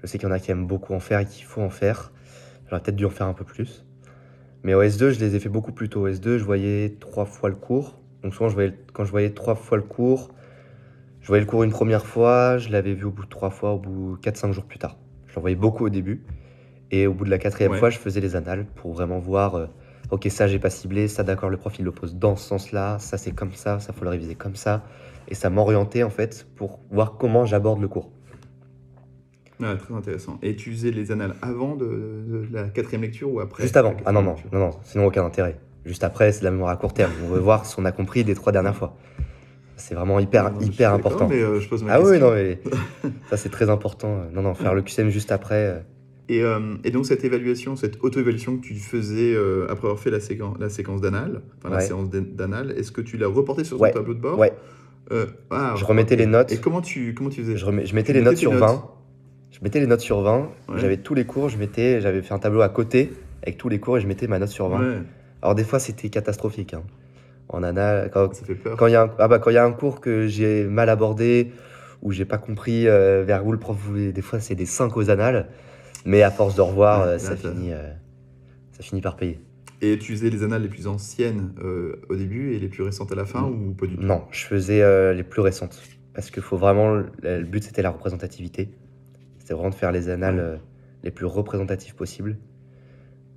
Je sais qu'il y en a qui aiment beaucoup en faire et qu'il faut en faire. J'aurais peut-être dû en faire un peu plus. Mais au S2, je les ai fait beaucoup plus tôt. Au S2, je voyais trois fois le cours. Donc souvent, je voyais, quand je voyais trois fois le cours, je voyais le cours une première fois, je l'avais vu au bout de trois fois, au bout de 4-5 jours plus tard. Je l'en voyais beaucoup au début. Et au bout de la quatrième Ouais. fois, je faisais les annales pour vraiment voir, euh, ok, ça j'ai pas ciblé, ça d'accord, le prof il le pose dans ce sens-là, ça c'est comme ça, ça faut le réviser comme ça. Et ça m'orientait en fait pour voir comment j'aborde le cours. Ah, Très intéressant. Et tu faisais les annales avant de, de la quatrième lecture ou après Juste avant. Ah non, non, non, non, sinon aucun intérêt. Juste après, c'est de la mémoire à court terme. On veut voir si on a compris des trois dernières fois. C'est vraiment hyper, Non, non, important. Mais euh, je pose ma Ah oui, non, mais ça c'est très important. Non, non, faire le QCM juste après. euh, Et, euh, et donc cette évaluation, cette auto-évaluation que tu faisais euh, après avoir fait la, séquence la séquence d'annales, enfin la séance d'annales, est-ce que tu l'as reporté sur ton Ouais. tableau de bord? Ouais, Euh, ah, Je remettais les notes. Et comment tu, comment tu faisais? Je, remets- je mettais Tu les notes tes sur notes? 20. Je mettais les notes sur 20. Ouais. J'avais tous les cours, je mettais, j'avais fait un tableau à côté avec tous les cours et je mettais ma note sur 20. Alors des fois c'était catastrophique. hein. En ana, quand, ça fait peur. Quand il y, a un- ah bah, quand il y a un cours que j'ai mal abordé ou j'ai pas compris euh, vers où le prof voulait, des fois c'est des 5 aux annales, mais à force de revoir, Ouais, euh, ça, finit, euh, ça finit par payer. Et tu faisais les annales les plus anciennes au début et les plus récentes à la fin ou pas du tout? Non, je faisais les plus récentes parce que faut vraiment, le, but c'était la représentativité. C'était vraiment de faire les annales Ouais. les plus représentatives possibles.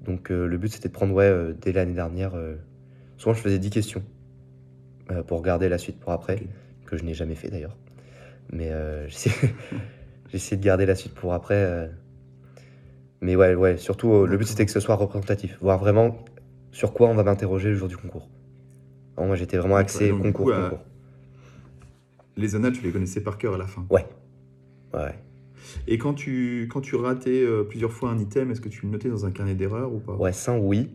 Donc euh, le but c'était de prendre, ouais, euh, dès l'année dernière, euh, souvent je faisais 10 questions pour regarder la suite pour après, que je n'ai jamais fait d'ailleurs. Mais j'essaie de garder la suite pour après. Mais ouais, ouais, surtout le but c'était que ce soit représentatif, voir vraiment sur quoi on va m'interroger le jour du concours. Alors, moi j'étais vraiment axé donc, concours, coup, euh, concours. Les annales, tu les connaissais par cœur à la fin? Ouais. Ouais. Et quand tu, quand tu ratais euh, plusieurs fois un item, est-ce que tu le notais dans un carnet d'erreurs ou pas? Ouais, ça, oui.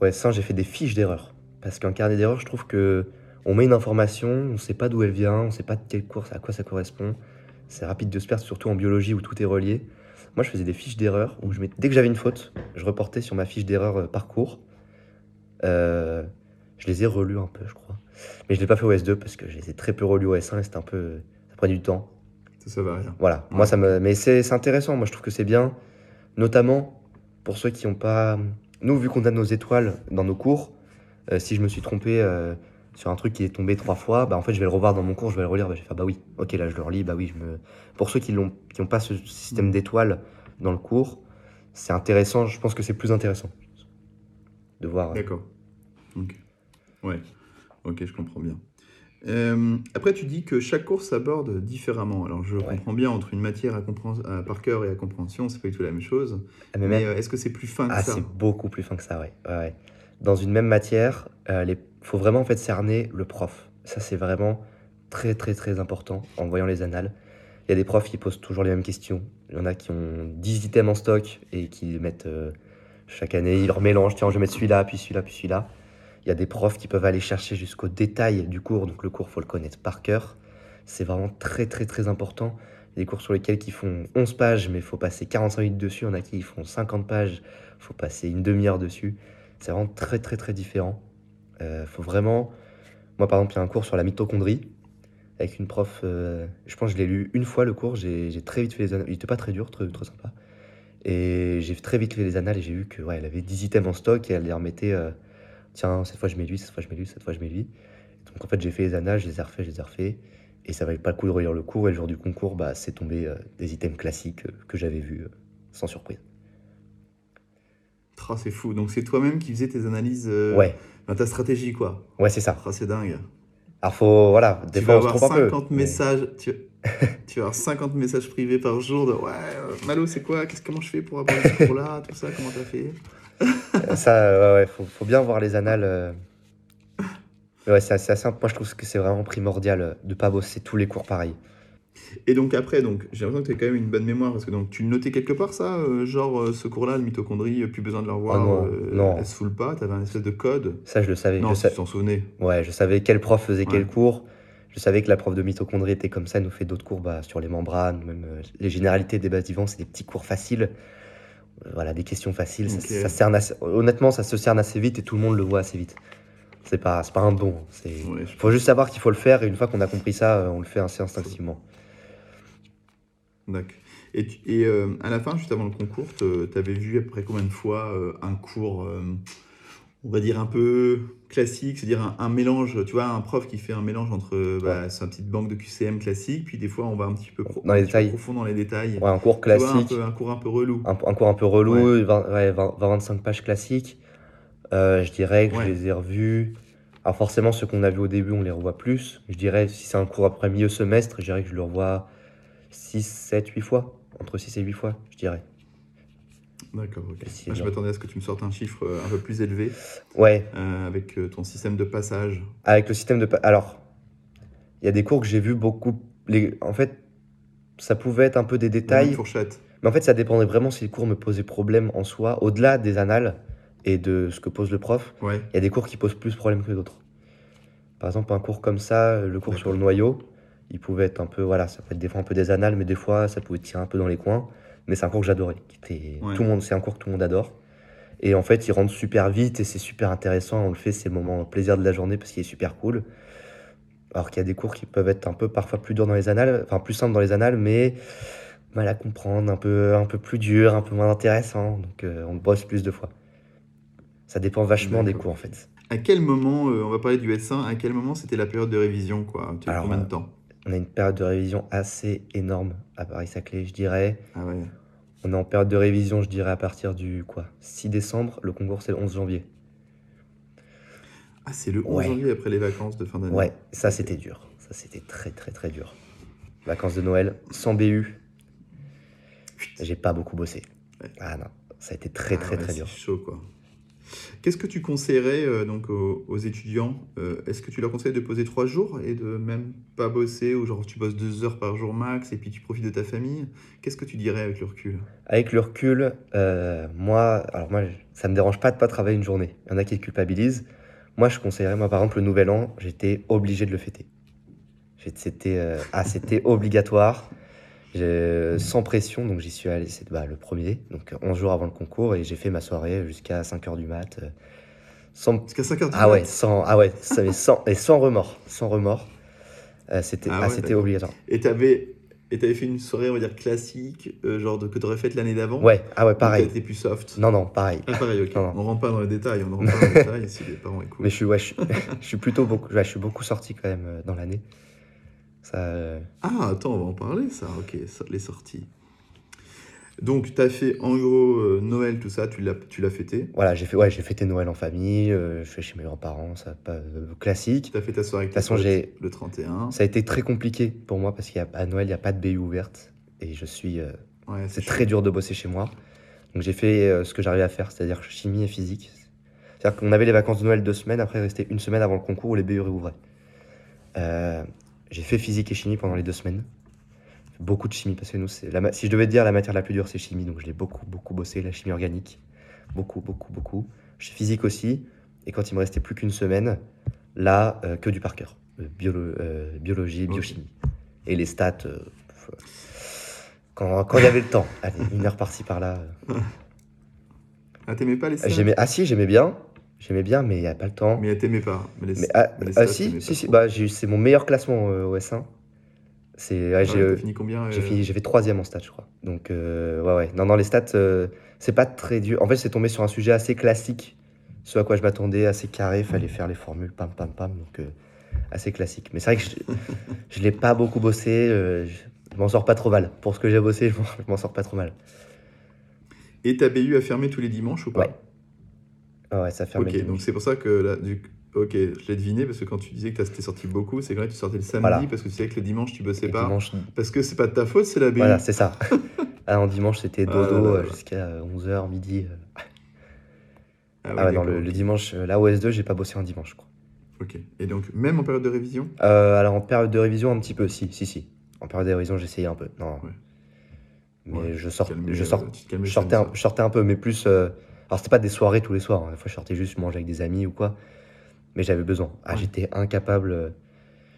Ouais, ça, j'ai fait des fiches d'erreurs. Parce qu'un carnet d'erreurs, je trouve que on met une information, on ne sait pas d'où elle vient, on ne sait pas de quel cours, à quoi ça correspond. C'est rapide de se perdre, surtout en biologie où tout est relié. Moi, je faisais des fiches d'erreurs où je mettais- dès que j'avais une faute, je reportais sur ma fiche d'erreur euh, parcours. Euh, je les ai relus un peu, je crois. Mais je ne l'ai pas fait au S2 parce que je les ai très peu relus au S1 et c'était un peu. Ça prenait du temps. Ça, ça va rien. Voilà, Ouais. moi ça me. Mais c'est intéressant, moi je trouve que c'est bien, notamment pour ceux qui n'ont pas. Nous, vu qu'on a nos étoiles dans nos cours, euh, si je me suis trompé euh, sur un truc qui est tombé trois fois, bah en fait je vais le revoir dans mon cours, je vais le relire, bah, je vais faire bah oui, ok là je le relis, bah oui, je me. Pour ceux qui n'ont qui ont pas ce système d'étoiles dans le cours, c'est intéressant, je pense que c'est plus intéressant de voir. D'accord. Ok. Ouais. Ok, je comprends bien. Euh, après, tu dis que chaque cours s'aborde différemment. Alors, je Ouais. comprends bien entre une matière à à- par cœur et à compréhension, c'est pas du tout la même chose. Ah, mais Mais même- euh, est-ce que c'est plus fin que Ah, ça? c'est beaucoup plus fin que ça, ouais. Dans une même matière, il faut vraiment en fait cerner le prof. Ça, c'est vraiment très, très, très important en voyant les annales. Il y a des profs qui posent toujours les mêmes questions. Il y en a qui ont 10 items en stock et qui les mettent euh, chaque année. Ils leur mélangent. Tiens, je vais mettre celui-là, puis celui-là, puis celui-là. Il y a des profs qui peuvent aller chercher jusqu'au détail du cours. Donc, le cours, faut le connaître par cœur. C'est vraiment très, très, très important. Il y a des cours sur lesquels ils font 11 pages, mais il faut passer 45 minutes dessus. Il y en a qui font 50 pages, il faut passer une demi-heure dessus. C'est vraiment très, très, très différent. Euh, faut vraiment. Moi, par exemple, il y a un cours sur la mitochondrie avec une prof. euh, je pense que je l'ai lu une fois le cours. J'ai très vite fait les annales. Il était pas très dur, très, très sympa. Et j'ai très vite fait les annales et j'ai vu que ouais, avait 10 items en stock et elle les remettait. euh, Tiens, cette fois je mets lui, cette fois je mets lui, cette fois je mets lui. Donc en fait, j'ai fait les annales, je les ai refait, je les ai refait. Et ça valait pas le coup de relire le cours. Et le jour du concours, bah, c'est tombé euh, des items classiques euh, que j'avais vus euh, sans surprise. Ah, c'est fou. Donc, c'est toi-même qui faisais tes analyses, Ouais, enfin, ta stratégie, quoi. ouais, c'est ça. Ah, c'est dingue. Alors faut, voilà, des tu fois vas on se avoir trompe un peu. 50 mais- messages. Tu... tu vas avoir 50 messages privés par jour de Ouais, Malo, c'est quoi? Qu'est-ce comment je fais pour avoir ce cours-là? Tout ça, comment t'as fait? Ça, ouais, ouais, faut, faut bien voir les annales. euh. Ouais, c'est assez, assez simple. Moi, je trouve que c'est vraiment primordial euh, de pas bosser tous les cours pareil. Et donc après, donc, j'ai l'impression que tu as quand même une bonne mémoire, parce que donc, tu le notais quelque part ça, euh, genre euh, ce cours-là, le mitochondrie, plus besoin de le revoir, Ah non, euh, non. elle se foule pas, tu avais un espèce de code. Ça, je le savais. Non, je, sa- tu t'en souvenais. ouais, je savais quel prof faisait quel cours. Je savais que la prof de mitochondrie était comme ça. Elle nous fait d'autres cours bah, sur les membranes, même les généralités des bases vivantes. C'est des petits cours faciles. Voilà, des questions faciles. Ça- Ok. Ça, cerne assez- honnêtement, ça se cerne assez vite et tout le monde le voit assez vite. C'est pas, pas un don. Ouais, je- faut juste savoir qu'il faut le faire et une fois qu'on a compris ça, euh, on le fait assez instinctivement. D'accord. Et, euh, à la fin, juste avant le concours, tu avais vu après combien de fois euh, un cours, euh, on va dire un peu classique, c'est-à-dire un, un mélange, tu vois, un prof qui fait un mélange entre bah, sa petite banque de QCM classique, puis des fois on va un petit peu pro- Dans les un petit peu détails. profond dans les détails. Ouais, un cours vois, un, classique. peu- un cours un peu relou. Un, un cours un peu relou, 20 ouais, 20 25 pages classiques. Euh, je dirais que je les ai revus. Alors forcément, ceux qu'on a vus au début, on les revoit plus. Je dirais, si c'est un cours après milieu semestre, je dirais que je le revois 6, 7, 8 fois. Entre 6 et 8 fois, je dirais. D'accord, ok. Si, Moi, je m'attendais à ce que tu me sortes un chiffre euh, un peu plus élevé Ouais, euh, avec euh, ton système de passage. avec le système de... Alors, il y a des cours que j'ai vus beaucoup... Les... En fait, ça pouvait être un peu des Une détails. fourchette. Mais en fait, ça dépendait vraiment si le cours me posait problème en soi, au-delà des annales et de ce que pose le prof. Ouais. Il y a des cours qui posent plus problème que d'autres. Par exemple, un cours comme ça, le cours sur le noyau, il pouvait être un peu, voilà, ça peut être des fois un peu des annales, mais des fois ça pouvait tirer un peu dans les coins. Mais c'est un cours que j'adorais. Ouais. Tout le monde, c'est un cours que tout le monde adore. Et en fait, il rentre super vite et c'est super intéressant. On le fait, c'est le moment plaisir de la journée parce qu'il est super cool. Alors qu'il y a des cours qui peuvent être un peu parfois plus durs dans les annales, enfin plus simples dans les annales, mais mal à comprendre, un peu, un peu plus dur, un peu moins intéressant. Donc euh, on bosse plus de fois. Ça dépend vachement des cours en fait. À quel moment, euh, on va parler du S1, à quel moment c'était la période de révision quoi? Alors, combien de euh, temps? On a une période de révision assez énorme à Paris-Saclay, je dirais. Ah ouais. On est en période de révision, je dirais, à partir du quoi 6 décembre. Le concours, c'est le 11 janvier. Ah, c'est le 11 Ouais. janvier après les vacances de fin d'année. Ouais, ça, c'était dur. Ça, c'était très, très, très dur. Vacances de Noël, sans BU. J'ai pas beaucoup bossé. Ouais. Ah non, ça a été très, Ah très, ouais, très c'est dur. chaud quoi. Qu'est-ce que tu conseillerais euh, donc aux, étudiants Euh, Est-ce que tu leur conseilles de poser trois jours et de même pas bosser ou genre tu bosses deux heures par jour max et puis tu profites de ta famille? Qu'est-ce que tu dirais avec le recul? Avec le recul, euh, moi, alors moi, ça me dérange pas de pas travailler une journée. Il y en a qui culpabilisent. Moi, je conseillerais, moi, par exemple, le nouvel an, j'étais obligé de le fêter. C'était ah, c'était obligatoire, sans pression, donc j'y suis allé, c'est bah, le premier, donc 11 jours avant le concours, et j'ai fait ma soirée jusqu'à 5h du mat. euh, sans, Jusqu'à 5 heures du ah ouais, mat. sans, ah ouais, ça, mais sans, et sans remords, sans remords. Euh, c'était Ah ah, ouais, obligatoire. Et t'avais et t'avais fait une soirée on va dire classique, euh, genre de, que t'aurais faite l'année d'avant. Ouais, ah ouais, Ou pareil. été plus soft. Non, non, pareil. Ah pareil, ok. Non, non. On rentre pas dans les détails, on ne rentre pas dans les détails si les parents écoutent. Mais je suis, ouais, je, suis, je suis plutôt beaucoup, ouais, je suis beaucoup sorti quand même euh, dans l'année. Ça, euh, Ah, attends, on va en parler, ça. Ok, ça, les sorties. Donc, tu as fait en gros euh, Noël, tout ça, tu l'as, fêté. voilà, j'ai fait, ouais, fêté Noël en famille, euh, je fais chez mes grands-parents, ça pas classique. Tu as fait ta soirée avec De toute tes façon, le 31. Ça a été très compliqué pour moi parce qu'à Noël, il n'y a pas de BU ouverte et je suis, Ouais, c'est très dur de bosser chez moi. Donc j'ai fait ce que j'arrivais à faire, c'est-à-dire chimie et physique. C'est-à-dire qu'on avait les vacances de Noël deux semaines, après il restait une semaine avant le concours où les BU réouvraient. Euh, j'ai fait physique et chimie pendant les deux semaines. Beaucoup de chimie parce que nous, la si je devais dire la matière la plus dure, c'est chimie, donc je l'ai beaucoup, beaucoup bossé, la chimie organique. Beaucoup, beaucoup, beaucoup. J'ai physique aussi, et quand il me restait plus qu'une semaine, là, euh, que du par cœur. Euh, biolo- euh, biologie, biochimie. Et les stats, euh, quand quand il y avait le temps. Allez, une heure par-ci par-là. Ah, t'aimais pas les stats? ah si, j'aimais bien. J'aimais bien, mais il n'y a pas le temps. Mais t'aimais pas. Mais les, Mais ah, mais ah, si, si, si, bah, c'est mon meilleur classement euh, au S1. C'est, ouais, Ouais, j'ai, euh, fini combien j'ai euh, fini- j'ai fait troisième en stats, je crois. Donc, ouais, ouais. Non, non, les stats, c'est pas très dur. En fait, c'est tombé sur un sujet assez classique, ce à quoi je m'attendais, assez carré. Fallait faire les formules, pam, pam, pam. Donc, assez classique. Mais c'est vrai que je, je l'ai pas beaucoup bossé. je, m'en sors pas trop mal. Pour ce que j'ai bossé, je m'en- je m'en sors pas trop mal. Et ta BU a fermé tous les dimanches ou pas? Ouais. Ah ouais, ça un Ok, donc c'est pour ça que là, du... ok, je l'ai deviné parce que quand tu disais que t'étais sorti beaucoup, c'est que tu sortais le samedi Voilà. parce que tu savais que le dimanche tu bossais pas. dimanche, Parce que c'est pas de ta faute, c'est la BU. Voilà, c'est ça. ah, en dimanche, c'était Ah dodo euh, jusqu'à 11h, midi. euh. Ah Ah, ouais, non, le, le dimanche, euh, là, au S2, j'ai pas bossé un dimanche, je crois. Ok. Et donc, même en période de révision? Euh, alors, en période de révision, un petit peu, si, si, si. En période d'horizon, j'essayais un peu. Non. Ouais. Mais je, euh, sortais un, je sortais un peu, mais plus. euh, alors, c'était pas des soirées tous les soirs. hein. Des fois, je sortais juste manger avec des amis ou quoi. Mais j'avais besoin. Ah, Ouais. j'étais incapable. euh,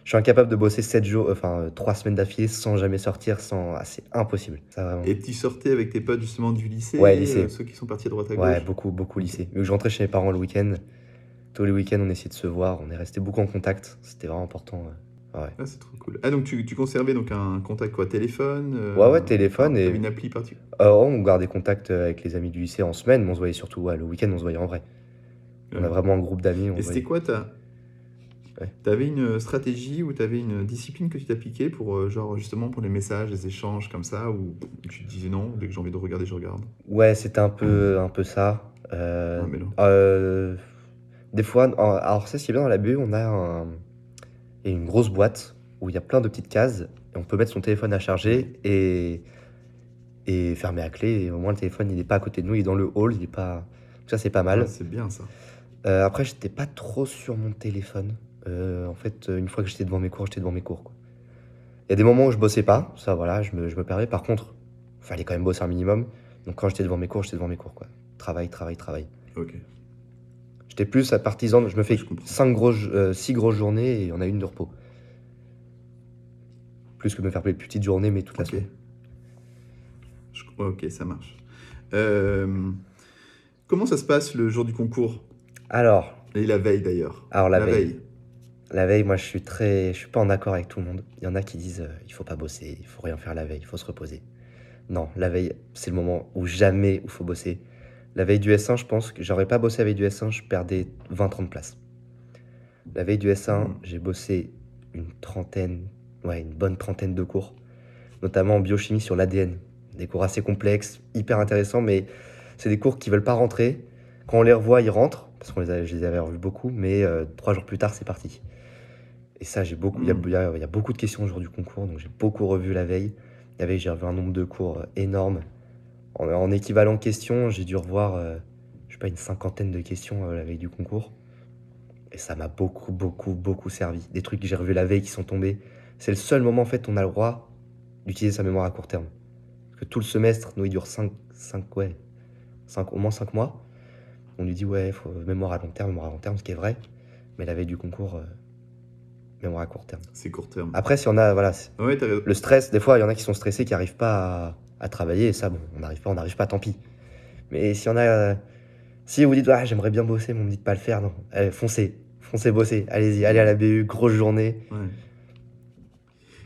Je suis incapable de bosser 7 jours, enfin 3 semaines d'affilée sans jamais sortir. Sans... Ah, c'est impossible. Ça, vraiment. Et tu sortais avec tes potes justement du lycée Ouais, lycée. euh, Ceux qui sont partis à droite à Ouais, gauche beaucoup, beaucoup lycée. Vu que je rentrais chez mes parents le week-end, tous les week-ends, on essayait de se voir. On est resté beaucoup en contact. C'était vraiment important. ouais. Ouais. Ah, c'est trop cool. Ah, donc tu, tu conservais donc un contact quoi Téléphone euh, Ouais, ouais, téléphone et- une appli particulière Euh, on gardait contact avec les amis du lycée en semaine, mais on se voyait surtout ouais, le week-end, on se voyait en vrai. On a vraiment un groupe d'amis. Et c'était quoi ta... Ouais. T'avais une stratégie ou t'avais une discipline que tu t'appliquais pour, euh, genre, justement, pour les messages, les échanges comme ça, ou tu te disais non, dès que j'ai envie de regarder, je regarde? Ouais, c'était un peu, un peu ça. Euh, Ouais, mais non. euh, des fois, alors ça, ce qui est bien dans la BU, on a un- a une grosse boîte où il y a plein de petites cases et on peut mettre son téléphone à charger et, et fermer à clé. Et au moins, le téléphone, il n'est pas à côté de nous, il est dans le hall, il est pas. Ça, c'est pas mal. Ouais, c'est bien ça. Euh, après, j'étais pas trop sur mon téléphone. Euh, en fait, une fois que j'étais devant mes cours, j'étais devant mes cours. quoi. Il y a des moments où je bossais pas, ça voilà, je me, je me perdais. Par contre, il fallait quand même bosser un minimum. Donc quand j'étais devant mes cours, j'étais devant mes cours. Quoi. Travail, travail, travail. Ok. J'étais plus à partisan, je me fais Je comprends. 5 grosses, euh, six grosses journées et on a une de repos. Plus que me faire des petites journées, mais toute la Ok. semaine. Je- ok, ça marche. Euh, Comment ça se passe le jour du concours? Alors, Et la veille d'ailleurs alors la, veille. La veille, moi, je suis très, je suis pas en accord avec tout le monde. Il y en a qui disent, euh, il faut pas bosser, il faut rien faire la veille, il faut se reposer. Non, la veille, c'est le moment où jamais où faut bosser. La veille du S1, je pense que j'aurais pas bossé la veille du S1, je perdais 20-30 places. La veille du S1, Mhm. j'ai bossé une trentaine, ouais, une bonne trentaine de cours, notamment en biochimie sur l'ADN. Des cours assez complexes, hyper intéressants, mais c'est des cours qui veulent pas rentrer. Quand on les revoit, ils rentrent, parce qu'on les a, je les avais revus beaucoup, mais euh, trois jours plus tard, c'est parti. Et ça, j'ai beaucoup, il y a- il y, a- il y a beaucoup de questions au jour du concours, donc j'ai beaucoup revu la veille. La veille, j'ai revu un nombre de cours euh, énorme. En, en équivalent questions, j'ai dû revoir, euh, je sais pas, une cinquantaine de questions euh, la veille du concours. Et ça m'a beaucoup, beaucoup, beaucoup servi. Des trucs que j'ai revus la veille qui sont tombés. C'est le seul moment, en fait, où on a le droit d'utiliser sa mémoire à court terme. Parce que tout le semestre, nous, il dure 5, ouais, cinq- au moins 5 mois. On lui dit, ouais, faut mémoire à long terme, mémoire à long terme, ce qui est vrai. Mais la veille du concours, euh, mémoire à court terme. C'est court terme. Après, si on a, voilà, Ouais, le stress, des fois, il y en a qui sont stressés, qui n'arrivent pas à, à travailler, et ça, bon, on n'arrive pas, on n'arrive pas, tant pis. Mais si on a. euh, si vous dites, ah, j'aimerais bien bosser, mais on me dit de pas le faire, non. Allez, foncez, foncez bosser, allez-y, allez à la BU, grosse journée. Ouais.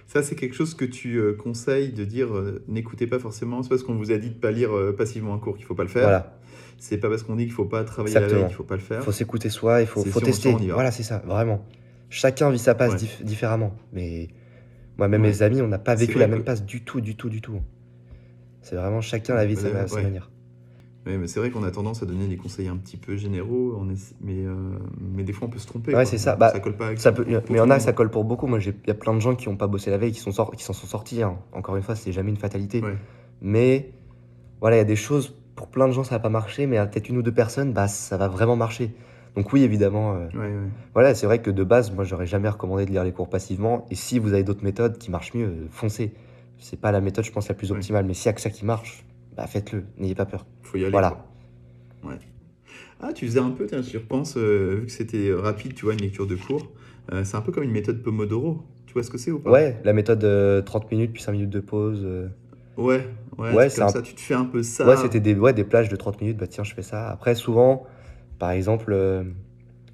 Ça, c'est quelque chose que tu euh, conseilles de dire euh, n'écoutez pas forcément. C'est parce qu'on vous a dit de pas lire euh, passivement un cours qu'il faut pas le faire. Voilà, C'est pas parce qu'on dit qu'il faut pas travailler la Exactement. veille qu'il faut pas le faire. il faut s'écouter soi, il faut, si tester. sent. Voilà, c'est ça, vraiment. Chacun vit sa passe Ouais. dif- différemment. Mais moi, même Ouais. mes amis, on n'a pas vécu la même passe du tout, du tout, du tout. C'est vraiment chacun la vie de sa, Ouais, manière. Oui, mais c'est vrai qu'on a tendance à donner des conseils un petit peu généraux, on est- mais, euh, mais des fois on peut se tromper. Ouais, c'est ça. Bah, ça colle pas avec Ça peut, mais il y en a, ça colle pour beaucoup. Moi, j'ai- il y a plein de gens qui n'ont pas bossé la veille, qui s'en s'en sont sortis. hein. Encore une fois, c'est jamais une fatalité. Ouais. Mais voilà, il y a des choses, pour plein de gens, ça va pas marcher, mais à peut-être une ou deux personnes, bah, ça va vraiment marcher. Donc oui, évidemment, euh, Ouais, voilà, c'est vrai que de base, moi, j'aurais jamais recommandé de lire les cours passivement. Et si vous avez d'autres méthodes qui marchent mieux, euh, foncez. C'est pas la méthode, je pense, la plus Ouais. optimale, mais s'il y a que ça qui marche, bah, faites-le, n'ayez pas peur. Faut y aller. Voilà. Ouais. Ah, tu faisais un peu, tiens, j'y repense, euh, vu que c'était rapide, tu vois, une lecture de cours. euh, c'est un peu comme une méthode Pomodoro. Tu vois ce que c'est ou pas? Ouais, la méthode euh, 30 minutes, puis 5 minutes de pause. euh, Ouais, ouais, Ouais, c'est comme un- ça. Tu te fais un peu ça. Ouais, c'était des, ouais, des plages de 30 minutes, bah tiens, je fais ça. Après, souvent, par exemple, euh,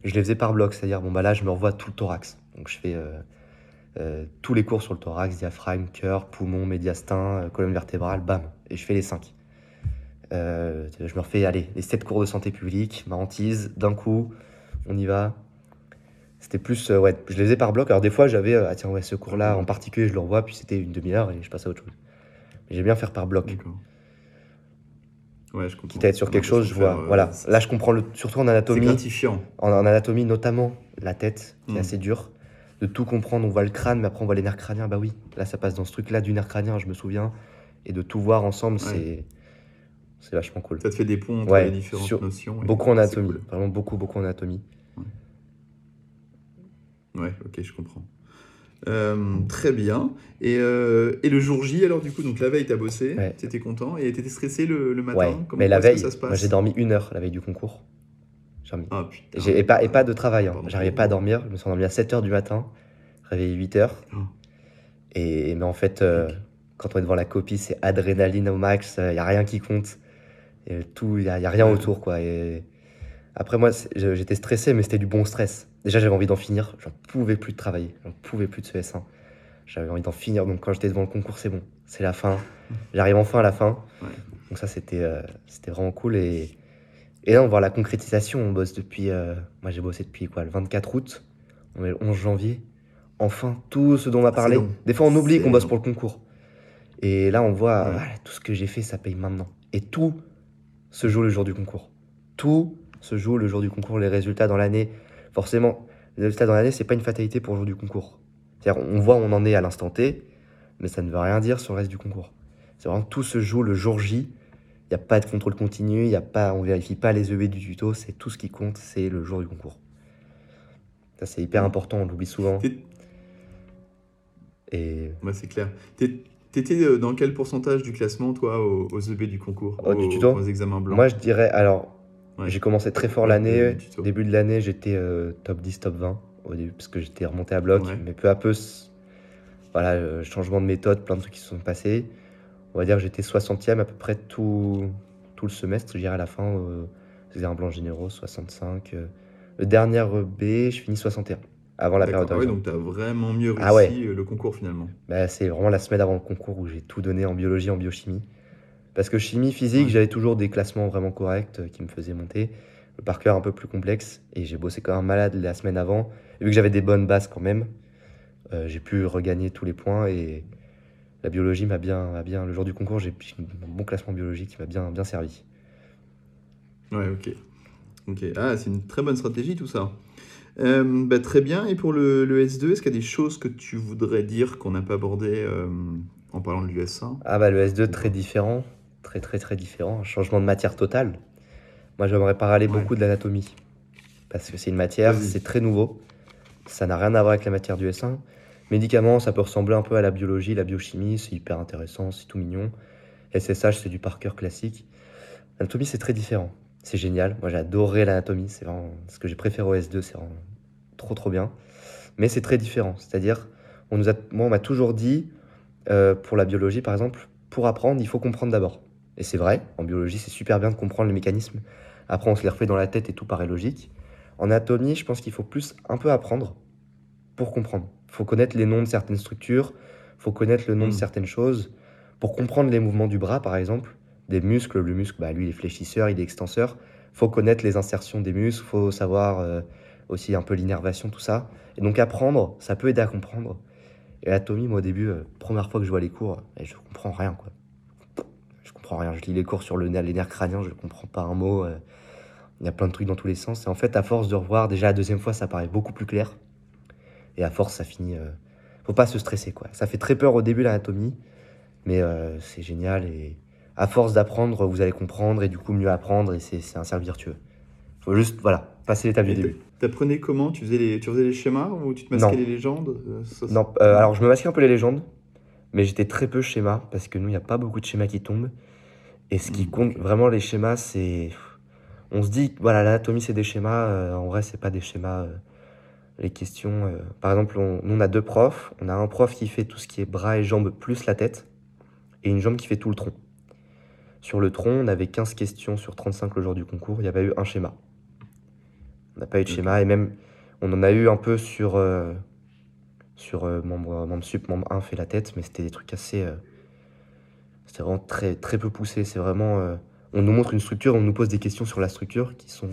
je les faisais par bloc, c'est-à-dire, bon, bah là, je me revois tout le thorax. Donc, je fais euh, euh, tous les cours sur le thorax, diaphragme, cœur, poumon, médiastin, euh, colonne vertébrale, bam, et je fais les 5. je me refais, allez, les 7 cours de santé publique, ma hantise, d'un coup, on y va. C'était plus, euh, ouais, je les faisais par bloc. Alors, des fois, j'avais, euh, ah tiens, ouais, ce cours-là en particulier, je le revois, puis c'était une demi-heure et je passe à autre chose. Mais j'aime bien faire par bloc. Ouais, je comprends. quitte à être sur quelque chose, je vois. faire, euh, voilà. c'est- Là, je comprends le, surtout en C'est anatomie, gratifiant. en, en anatomie notamment la tête, qui Mm. est assez dure. De tout comprendre, on voit le crâne, mais après on voit les nerfs crâniens. Bah oui, là, ça passe dans ce truc-là du nerf crânien, je me souviens. Et de tout voir ensemble, Ouais. c'est c'est vachement cool. Ça te fait des ponts entre Ouais, les différentes sur- notions. et Beaucoup en anatomie, cool. vraiment beaucoup, beaucoup en anatomie. Ouais, ok, je comprends. Euh, très bien. Et, euh, et le jour J, alors du coup, donc la veille, t'as bossé, t'étais content, et t'étais stressé le, le matin? Comment mais la que veille, ça se passe moi j'ai dormi une heure la veille du concours. Ah putain. Et, pas, et pas de travail, hein. J'arrivais pas à dormir, je me suis endormi à 7h du matin, réveillé 8h. Oh. Et, mais en fait, euh, quand on est devant la copie, c'est adrénaline au max, il n'y a rien qui compte. Et tout, il n'y a, rien Ouais. autour. Quoi. Et après, moi, j'étais stressé, mais c'était du bon stress. Déjà, j'avais envie d'en finir, j'en pouvais plus de travailler, j'en pouvais plus de ce S1. J'avais envie d'en finir, donc quand j'étais devant le concours, c'est bon, c'est la fin. J'arrive enfin à la fin. Ouais. Donc ça, c'était euh, c'était vraiment cool. Et, et là, on voit la concrétisation. On bosse depuis... euh, moi, j'ai bossé depuis quoi, le 24 août. On est le 11 janvier. Enfin, tout ce dont on a parlé. Des fois, on oublie qu'on bosse pour le concours. Et là, on voit, Ouais. voilà, tout ce que j'ai fait, ça paye maintenant. Et tout se joue le jour du concours. Tout se joue le jour du concours. Les résultats dans l'année, forcément, les résultats dans l'année, c'est pas une fatalité pour le jour du concours. C'est-à-dire, on voit où on en est à l'instant T, mais ça ne veut rien dire sur le reste du concours. C'est vraiment tout se joue le jour J. Il n'y a pas de contrôle continu, y a pas, on vérifie pas les EV du tuto, c'est tout ce qui compte, c'est le jour du concours. Ça, c'est hyper important, on l'oublie souvent. Et Ouais, c'est clair. T'étais euh, dans quel pourcentage du classement, toi, aux, aux EB du concours Oh, du aux, tuto aux examens blancs? Moi, je dirais, alors, Ouais. j'ai commencé très fort Ouais, l'année. tuto. Début de l'année, j'étais euh, top 10, top 20 au début, parce que j'étais remonté à bloc. Ouais. Mais peu à peu, voilà, euh, changement de méthode, plein de trucs qui se sont passés. On va dire que j'étais 60e à peu près tout, tout le semestre, je dirais à la fin, euh, examens blancs généraux, 65. euh. le dernier B, je finis 61, avant la période Ah ouais, d'horizon. donc t'as vraiment mieux réussi Ah ouais. euh, le concours finalement. Bah, c'est vraiment la semaine avant le concours où j'ai tout donné en biologie, en biochimie. Parce que chimie, physique, Ouais. j'avais toujours des classements vraiment corrects euh, qui me faisaient monter. Le par cœur un peu plus complexe. Et j'ai bossé comme un malade la semaine avant. Et vu que j'avais des bonnes bases quand même, euh, j'ai pu regagner tous les points. Et la biologie m'a bien, bien. Le jour du concours, j'ai un bon classement biologique qui m'a bien, bien servi. Ouais, ok. Ok. Ah, c'est une très bonne stratégie tout ça. Euh, bah, très bien. Et pour le, le S2, est-ce qu'il y a des choses que tu voudrais dire qu'on n'a pas abordées euh, en parlant de l'US1 Ah bah le S2 très différent, très très très différent, un changement de matière totale. Moi j'aimerais parler Ouais. beaucoup de l'anatomie, parce que c'est une matière, c'est très nouveau, ça n'a rien à voir avec la matière du S1. Médicaments, ça peut ressembler un peu à la biologie, la biochimie, c'est hyper intéressant, c'est tout mignon. SSH, c'est du par cœur classique. L'anatomie, c'est très différent, c'est génial. Moi j'ai adoré l'anatomie, c'est ce que j'ai préféré au S2, c'est vraiment trop trop bien. Mais c'est très différent, c'est-à-dire, on nous a, moi on m'a toujours dit, euh, pour la biologie, par exemple, pour apprendre, il faut comprendre d'abord. Et c'est vrai, en biologie, c'est super bien de comprendre les mécanismes. Après, on se les refait dans la tête et tout paraît logique. En anatomie, je pense qu'il faut plus un peu apprendre pour comprendre. Il faut connaître les noms de certaines structures, il faut connaître le nom de Mm. certaines choses. Pour comprendre les mouvements du bras, par exemple, des muscles, le muscle, bah, lui, il est fléchisseur, il est extenseur. Il faut connaître les insertions des muscles, il faut savoir euh, aussi un peu l'innervation, tout ça. Et donc apprendre, ça peut aider à comprendre. Et l'anatomie, moi au début, euh, première fois que je vois les cours, et je comprends rien quoi. Je comprends rien. Je lis les cours sur le nerf, les nerfs crâniens, je comprends pas un mot. euh, Il y a plein de trucs dans tous les sens. Et en fait, à force de revoir, déjà la deuxième fois, ça paraît beaucoup plus clair. Et à force, ça finit. euh, Faut pas se stresser quoi. Ça fait très peur au début l'anatomie, mais euh, c'est génial. Et à force d'apprendre, vous allez comprendre et du coup mieux apprendre. Et c'est un cercle vertueux. Faut juste, voilà, passer l'étape du début. t'a- T'apprenais comment? Tu faisais, les, tu faisais les schémas ou tu te masquais Non. les légendes? Euh, ça, Non, euh, alors je me masquais un peu les légendes, mais j'étais très peu schéma parce que nous, il n'y a pas beaucoup de schémas qui tombent. Et ce qui Mm, compte vraiment, les schémas, c'est. On se dit, voilà, l'anatomie, c'est des schémas. euh, en vrai, c'est pas des schémas. euh, les questions. euh, Par exemple, on- nous, on a deux profs. On a un prof qui fait tout ce qui est bras et jambes plus la tête, et une jambe qui fait tout le tronc. Sur le tronc, on avait 15 questions sur 35 le jour du concours. Il y avait eu un schéma. On n'a pas eu de schéma, et même, on en a eu un peu sur. euh, sur euh, membre, membre sup, membre 1 fait la tête, mais c'était des trucs assez. c'était vraiment très, très peu poussé. C'est vraiment. on nous montre une structure, on nous pose des questions sur la structure qui sont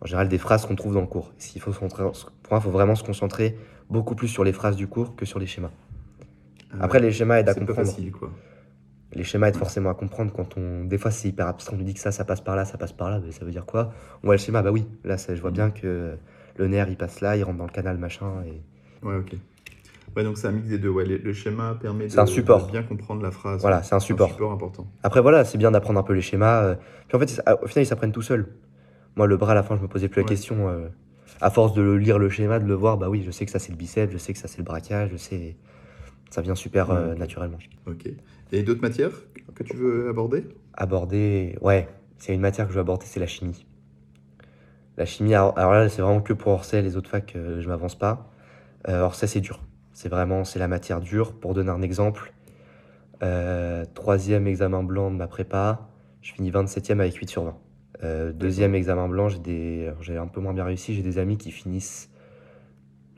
en général des phrases qu'on trouve dans le cours. Qu'il faut se pour moi, il faut vraiment se concentrer beaucoup plus sur les phrases du cours que sur les schémas. Ah Après, ouais. les schémas aident à c'est pas comprendre. facile quoi. Les schémas aident forcément à comprendre quand on. Des fois, c'est hyper abstrait. On nous dit que ça, ça passe par là, ça passe par là. Mais ça veut dire quoi? On voit le schéma, bah oui. Là, ça, je vois Mhm. bien que le nerf, il passe là, il rentre dans le canal, machin. Et... Ouais, ok. Ouais, donc c'est un mix des deux. Ouais, le, le schéma permet de, C'est un support. de bien comprendre la phrase. Voilà, c'est un support. support important. Après, voilà, c'est bien d'apprendre un peu les schémas. euh. Puis en fait, au final, ils s'apprennent tout seuls. Moi, le bras, à la fin, je me posais plus la question. euh, à force de lire le schéma, de le voir, bah oui, je sais que ça c'est le biceps, je sais que ça c'est le braquage, je sais. Ça vient super euh, Mm. naturellement. Ok. Et d'autres matières que tu veux aborder? Aborder, ouais, c'est une matière que je veux aborder, c'est la chimie. La chimie, alors là, c'est vraiment que pour Orsay, les autres facs, euh, je m'avance pas. Euh, Orsay, c'est dur. C'est vraiment, c'est la matière dure. Pour donner un exemple, euh, troisième examen blanc de ma prépa, je finis 27e avec 8 sur 20. Euh, deuxième examen blanc, j'ai des, un peu moins bien réussi, j'ai des amis qui finissent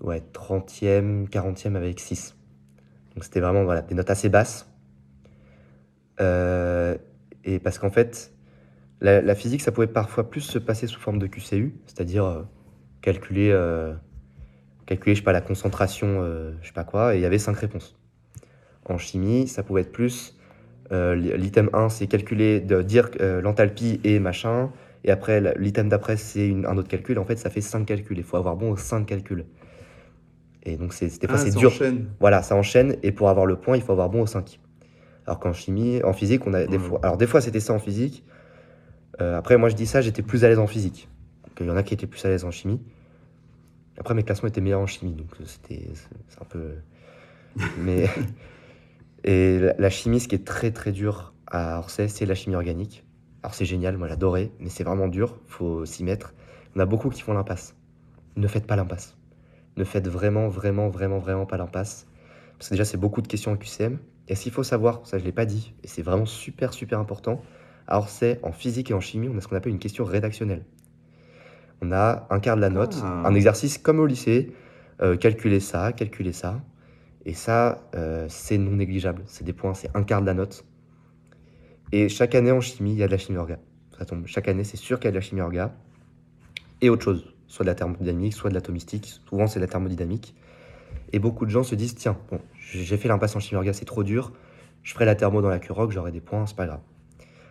ouais, 30e, 40e avec 6. Donc c'était vraiment voilà, des notes assez basses. Euh, et parce qu'en fait, la, la physique, ça pouvait parfois plus se passer sous forme de QCU, c'est-à-dire euh, calculer, euh, calculer, je sais pas, la concentration, je sais pas quoi, et il y avait cinq réponses. En chimie, ça pouvait être plus, l'item 1, c'est calculer, de dire euh, l'enthalpie et machin, et après, l'item d'après, c'est un autre calcul. En fait, ça fait cinq calculs, il faut avoir bon aux cinq calculs. Et donc, c'est, des fois, Ah, c'est ça dur. enchaîne. Voilà, ça enchaîne et pour avoir le point, il faut avoir bon au 5. Alors qu'en chimie, en physique, on a des Ouais. fois. Alors des fois, c'était ça en physique. Euh, après, moi, je dis ça, j'étais plus à l'aise en physique. Donc, il y en a qui étaient plus à l'aise en chimie. Après, mes classements étaient meilleurs en chimie, donc euh, c'était un peu. Mais et la, la chimie, ce qui est très très dur à Orsay, c'est la chimie organique. Alors c'est génial, moi j'adorais, mais c'est vraiment dur, faut s'y mettre. On a beaucoup qui font l'impasse. Ne faites pas l'impasse. Ne faites vraiment, vraiment, vraiment, vraiment pas l'impasse. Parce que déjà, c'est beaucoup de questions en QCM. Et ce qu'il faut savoir, ça je l'ai pas dit, et c'est vraiment super, super important. Alors c'est en physique et en chimie, on a ce qu'on appelle une question rédactionnelle. On a un quart de la note, Ah. un exercice comme au lycée, euh, calculer ça, calculer ça. Et ça, euh, c'est non négligeable. C'est des points, c'est un quart de la note. Et chaque année en chimie, il y a de la chimie orga. Ça tombe. Chaque année, c'est sûr qu'il y a de la chimie orga. Et autre chose, soit de la thermodynamique, soit de l'atomistique. Souvent, c'est de la thermodynamique. Et beaucoup de gens se disent tiens, bon, j'ai fait l'impasse en chimie orga, c'est trop dur. Je ferai la thermo dans la Curoc, j'aurai des points, c'est pas grave.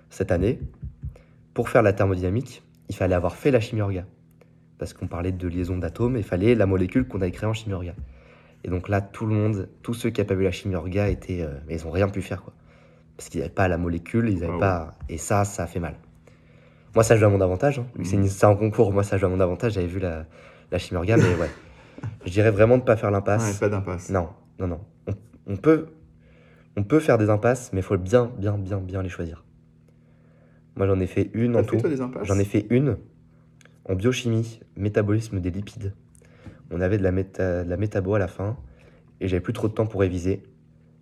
Cette année, pour faire la thermodynamique, il fallait avoir fait la chimie orga. Parce qu'on parlait de liaison d'atomes, il fallait la molécule qu'on avait créée en chimie orga. Et donc là, tout le monde, tous ceux qui n'avaient pas vu la chimie orga, étaient, euh, mais ils n'ont rien pu faire, quoi. Parce qu'ils n'avaient pas la molécule, ils n'avaient Ah ouais. pas. Et ça, ça a fait mal. Moi, ça joue à mon avantage. hein. C'est Mhm. c'est un concours, moi, ça joue à mon avantage. J'avais vu la, la chimie orga, mais ouais. Je dirais vraiment de ne pas faire l'impasse. Ouais, pas d'impasse. Non, non, non. On, on peut, on peut faire des impasses, mais il faut bien, bien, bien, bien les choisir. Moi, j'en ai fait une en fait tout. toi des impasses? J'en ai fait une en biochimie, métabolisme des lipides. On avait de la, méta, de la métabo à la fin et j'avais plus trop de temps pour réviser.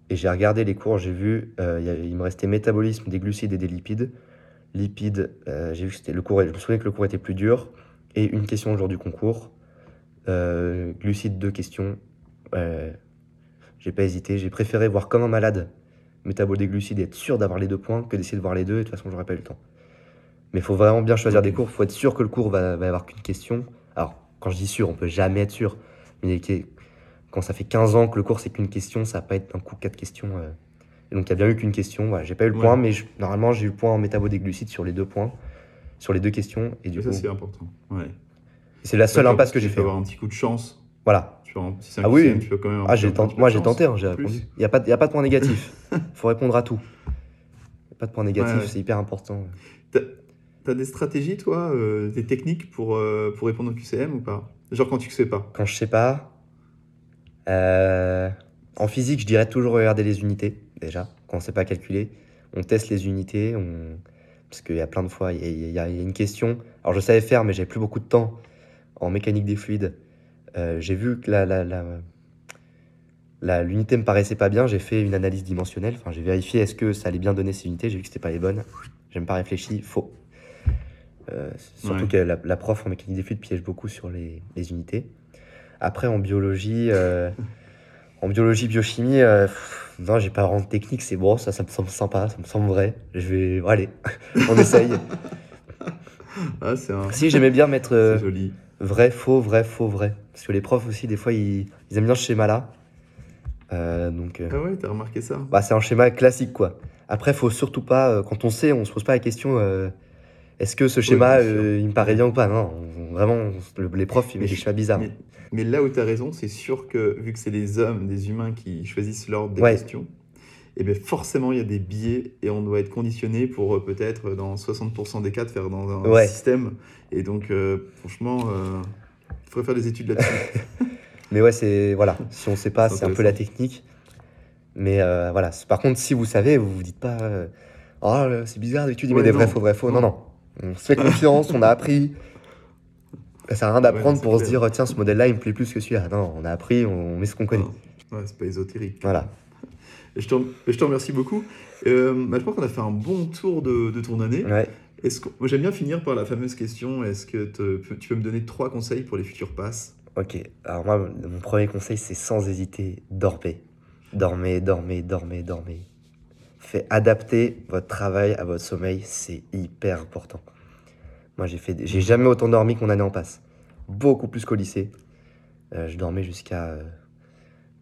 Et j'ai regardé les cours, j'ai vu, euh, il me restait métabolisme des glucides et des lipides. Lipides, euh, j'ai vu que c'était le cours, je me souviens que le cours était plus dur. Et une question le jour du concours. Euh, glucides, deux questions. Euh, j'ai pas hésité, j'ai préféré voir comme un malade métabo des glucides et être sûr d'avoir les deux points que d'essayer de voir les deux et de toute façon j'aurais pas eu le temps. Mais il faut vraiment bien choisir des cours, il faut être sûr que le cours va, avoir qu'une question. Alors, quand je dis sûr, on peut jamais être sûr. Mais quand ça fait 15 ans que le cours c'est qu'une question, ça va pas être d'un coup quatre questions. euh. Et donc il y a bien eu qu'une question, voilà, j'ai pas eu le Ouais. point, mais je- normalement j'ai eu le point en métabo des glucides sur les deux points, sur les deux questions. Et du ça, coup, c'est important. Ouais. c'est la seule impasse que j'ai fait. avoir un petit coup de chance. Voilà. Tu vois, si Ah oui. QCM, tu peux quand même Ah, j'ai tenté, moi j'ai tenté, hein, j'ai répondu. Il n'y a, pas de- y a pas de point négatif. faut répondre à tout. Y a pas de point négatif, Ouais, ouais. c'est hyper important. T'as des stratégies, toi, euh, des techniques pour, euh, pour répondre au QCM ou pas? Genre quand tu ne sais pas? Quand je sais pas, en physique, je dirais toujours regarder les unités, déjà, quand on sait pas calculer. On teste les unités, parce qu'il y a plein de fois, il y a, une question. Alors je savais faire, mais j'avais plus beaucoup de temps en mécanique des fluides. Euh, j'ai vu que la- la- l'unité me paraissait pas bien, j'ai fait une analyse dimensionnelle, enfin, j'ai vérifié est-ce que ça allait bien donner ces unités, j'ai vu que c'était pas les bonnes. J'ai même pas réfléchi, faux. Euh, surtout Ouais. que la, la prof en mécanique des fluides piège beaucoup sur les, les unités. Après, en biologie, euh, en biologie, biochimie, euh, pff, non, j'ai pas vraiment de technique, c'est bon, ça, ça me semble sympa, ça me semble vrai. Je vais, bon, allez, on essaye. Ah, un... si, j'aimais bien mettre joli. vrai, faux, vrai, faux, vrai. Parce que les profs aussi, des fois, ils, ils aiment bien ce schéma-là. Donc, Ah ouais, t'as remarqué ça? bah, c'est un schéma classique, quoi. Après, faut surtout pas, quand on sait, on se pose pas la question, est-ce que ce schéma, euh, il me paraît bien ou pas? Non, on- vraiment, le- les profs, ils mettent des schémas bizarres. Mais, mais là où tu as raison, c'est sûr que vu que c'est les hommes, des humains qui choisissent l'ordre des Ouais. questions, et bien forcément il y a des biais et on doit être conditionné pour euh, peut-être dans 60% des cas de faire dans un Ouais. système. Et donc euh, franchement, euh, Il faudrait faire des études là-dessus. Mais ouais, c'est voilà, si on sait pas, C'est un peu la technique. Mais euh, voilà, par contre, si vous savez, vous vous dites pas, euh, oh c'est bizarre d'habitude, il met Ouais, des non. vrais faux, vrais faux. Non, non, on se fait confiance, on a appris. Ça sert à rien d'apprendre pour se dire, tiens, ce modèle-là, il me plaît plus que celui-là. Non, on a appris, on met ce qu'on connaît. Ouais, c'est pas ésotérique. Voilà. Je, te, je te remercie beaucoup. Euh, bah, je pense qu'on a fait un bon tour de, de ton année. Ouais. Est-ce que- moi, j'aime bien finir par la fameuse question est-ce que te- tu peux me donner trois conseils pour les futurs passes? Ok, alors moi, mon premier conseil, c'est sans hésiter, dormez. Dormez, dormez, dormez, dormez. Fait adapter votre travail à votre sommeil, c'est hyper important. Moi, j'ai fait, j'ai jamais autant dormi que mon année en passe. Beaucoup plus qu'au lycée. Euh, je dormais jusqu'à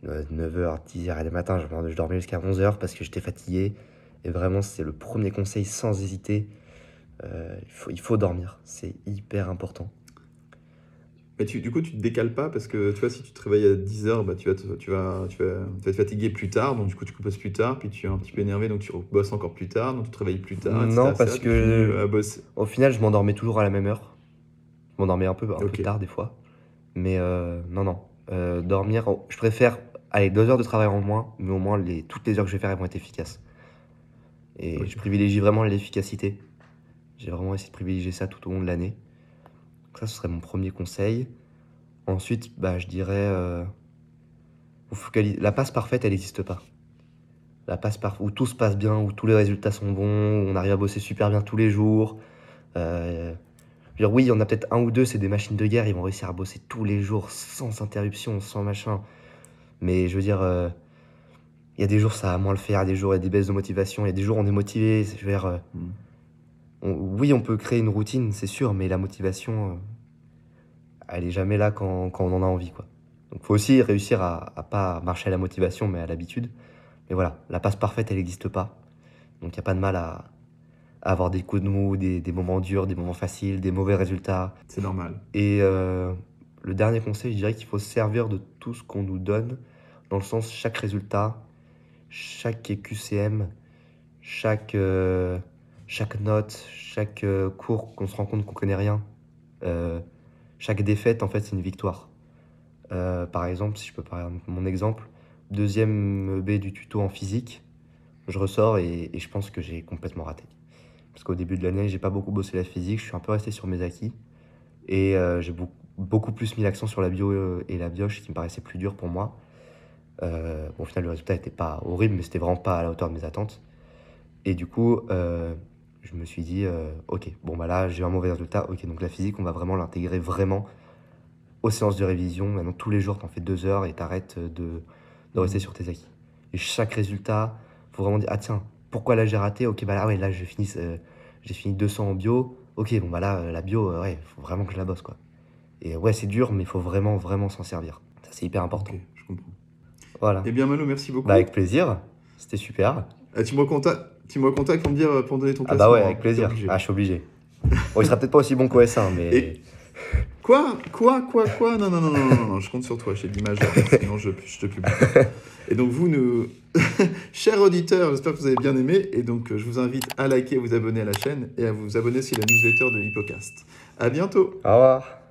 9h, 10h du matin. Je, je dormais jusqu'à 11h parce que j'étais fatigué. Et vraiment, c'est le premier conseil sans hésiter. Euh, il faut dormir. C'est hyper important. Mais tu, du coup, tu te décales pas parce que tu vois, si tu te réveilles à 10h, bah, tu, vas te- tu, vas, tu, vas, tu vas fatigué plus tard, donc du coup, tu bosses plus tard, puis tu es un petit peu énervé, donc tu bosses encore plus tard, donc tu te réveilles plus tard. Non, parce que- bosser. Au final, je m'endormais toujours à la même heure. Je m'endormais un peu, un peu tard des fois. Mais euh, non, non. Euh, dormir, je préfère aller deux heures de travail en moins, mais au moins les, toutes les heures que je vais faire elles vont être efficaces. Et je privilégie vraiment l'efficacité. J'ai vraiment essayé de privilégier ça tout au long de l'année. Ça, ce serait mon premier conseil. Ensuite, bah, je dirais, euh, la passe parfaite, elle n'existe pas. La passe parfaite, où tout se passe bien, où tous les résultats sont bons, où on arrive à bosser super bien tous les jours. Euh, je veux dire, oui, il y en a peut-être un ou deux, c'est des machines de guerre, ils vont réussir à bosser tous les jours, sans interruption, sans machin. Mais je veux dire, euh, il y a des jours, ça va moins le faire, des jours, il y a des baisses de motivation, il y a des jours, on est motivé. Je veux dire, Mm. On- oui, on peut créer une routine, c'est sûr, mais la motivation, euh, elle est jamais là quand, quand on en a envie, quoi. Donc, faut aussi réussir à, à pas marcher à la motivation, mais à l'habitude. Mais voilà, la passe parfaite, elle n'existe pas. Donc, il n'y a pas de mal à, à avoir des coups de mou, des, des moments durs, des moments faciles, des mauvais résultats. C'est normal. Et euh, le dernier conseil, je dirais qu'il faut se servir de tout ce qu'on nous donne, dans le sens chaque résultat, chaque QCM, chaque, euh, chaque note, chaque euh, cours qu'on se rend compte qu'on connaît rien, euh, chaque défaite, en fait, c'est une victoire. Euh, par exemple, si je peux parler de mon exemple, deuxième B du tuto en physique, je ressors et, je pense que j'ai complètement raté. Parce qu'au début de l'année, j'ai pas beaucoup bossé la physique, je suis un peu resté sur mes acquis. Et j'ai beaucoup, plus mis l'accent sur la bio et la bioche, qui me paraissait plus dur pour moi. Au final, le résultat n'était pas horrible, mais c'était vraiment pas à la hauteur de mes attentes. Et du coup, je me suis dit, euh, ok, bon, bah là, j'ai un mauvais résultat. Ok, donc la physique, on va vraiment l'intégrer vraiment aux séances de révision. Maintenant, tous les jours, t'en fais deux heures et t'arrêtes de, de rester sur tes acquis. Et chaque résultat, faut vraiment dire, ah tiens, pourquoi là j'ai raté? Ok, bah là, ouais, là, je finis, euh, j'ai fini 200 en bio. Ok, bon, bah là, euh, la bio, euh, ouais, faut vraiment que je la bosse, quoi. Et ouais, c'est dur, mais il faut vraiment, vraiment s'en servir. Ça, c'est hyper important. Ok, je comprends. Voilà. Eh bien, Malo, merci beaucoup. Bah, avec plaisir. C'était super. Ah, tu me tu me recontactes pour me dire, pour me donner ton Ah classement. bah ouais, avec plaisir. Ah, je suis obligé. Bon, il sera peut-être pas aussi bon qu'au S1, mais... Et- Quoi Quoi Quoi Quoi? Non, non, non, non, non, non, je compte sur toi, j'ai l'image, sinon je, je te publie. Et donc vous, nous... chers auditeurs, j'espère que vous avez bien aimé, et donc euh, je vous invite à liker, à vous abonner à la chaîne, et à vous abonner aussi à la newsletter de Hippocast. À bientôt Au revoir.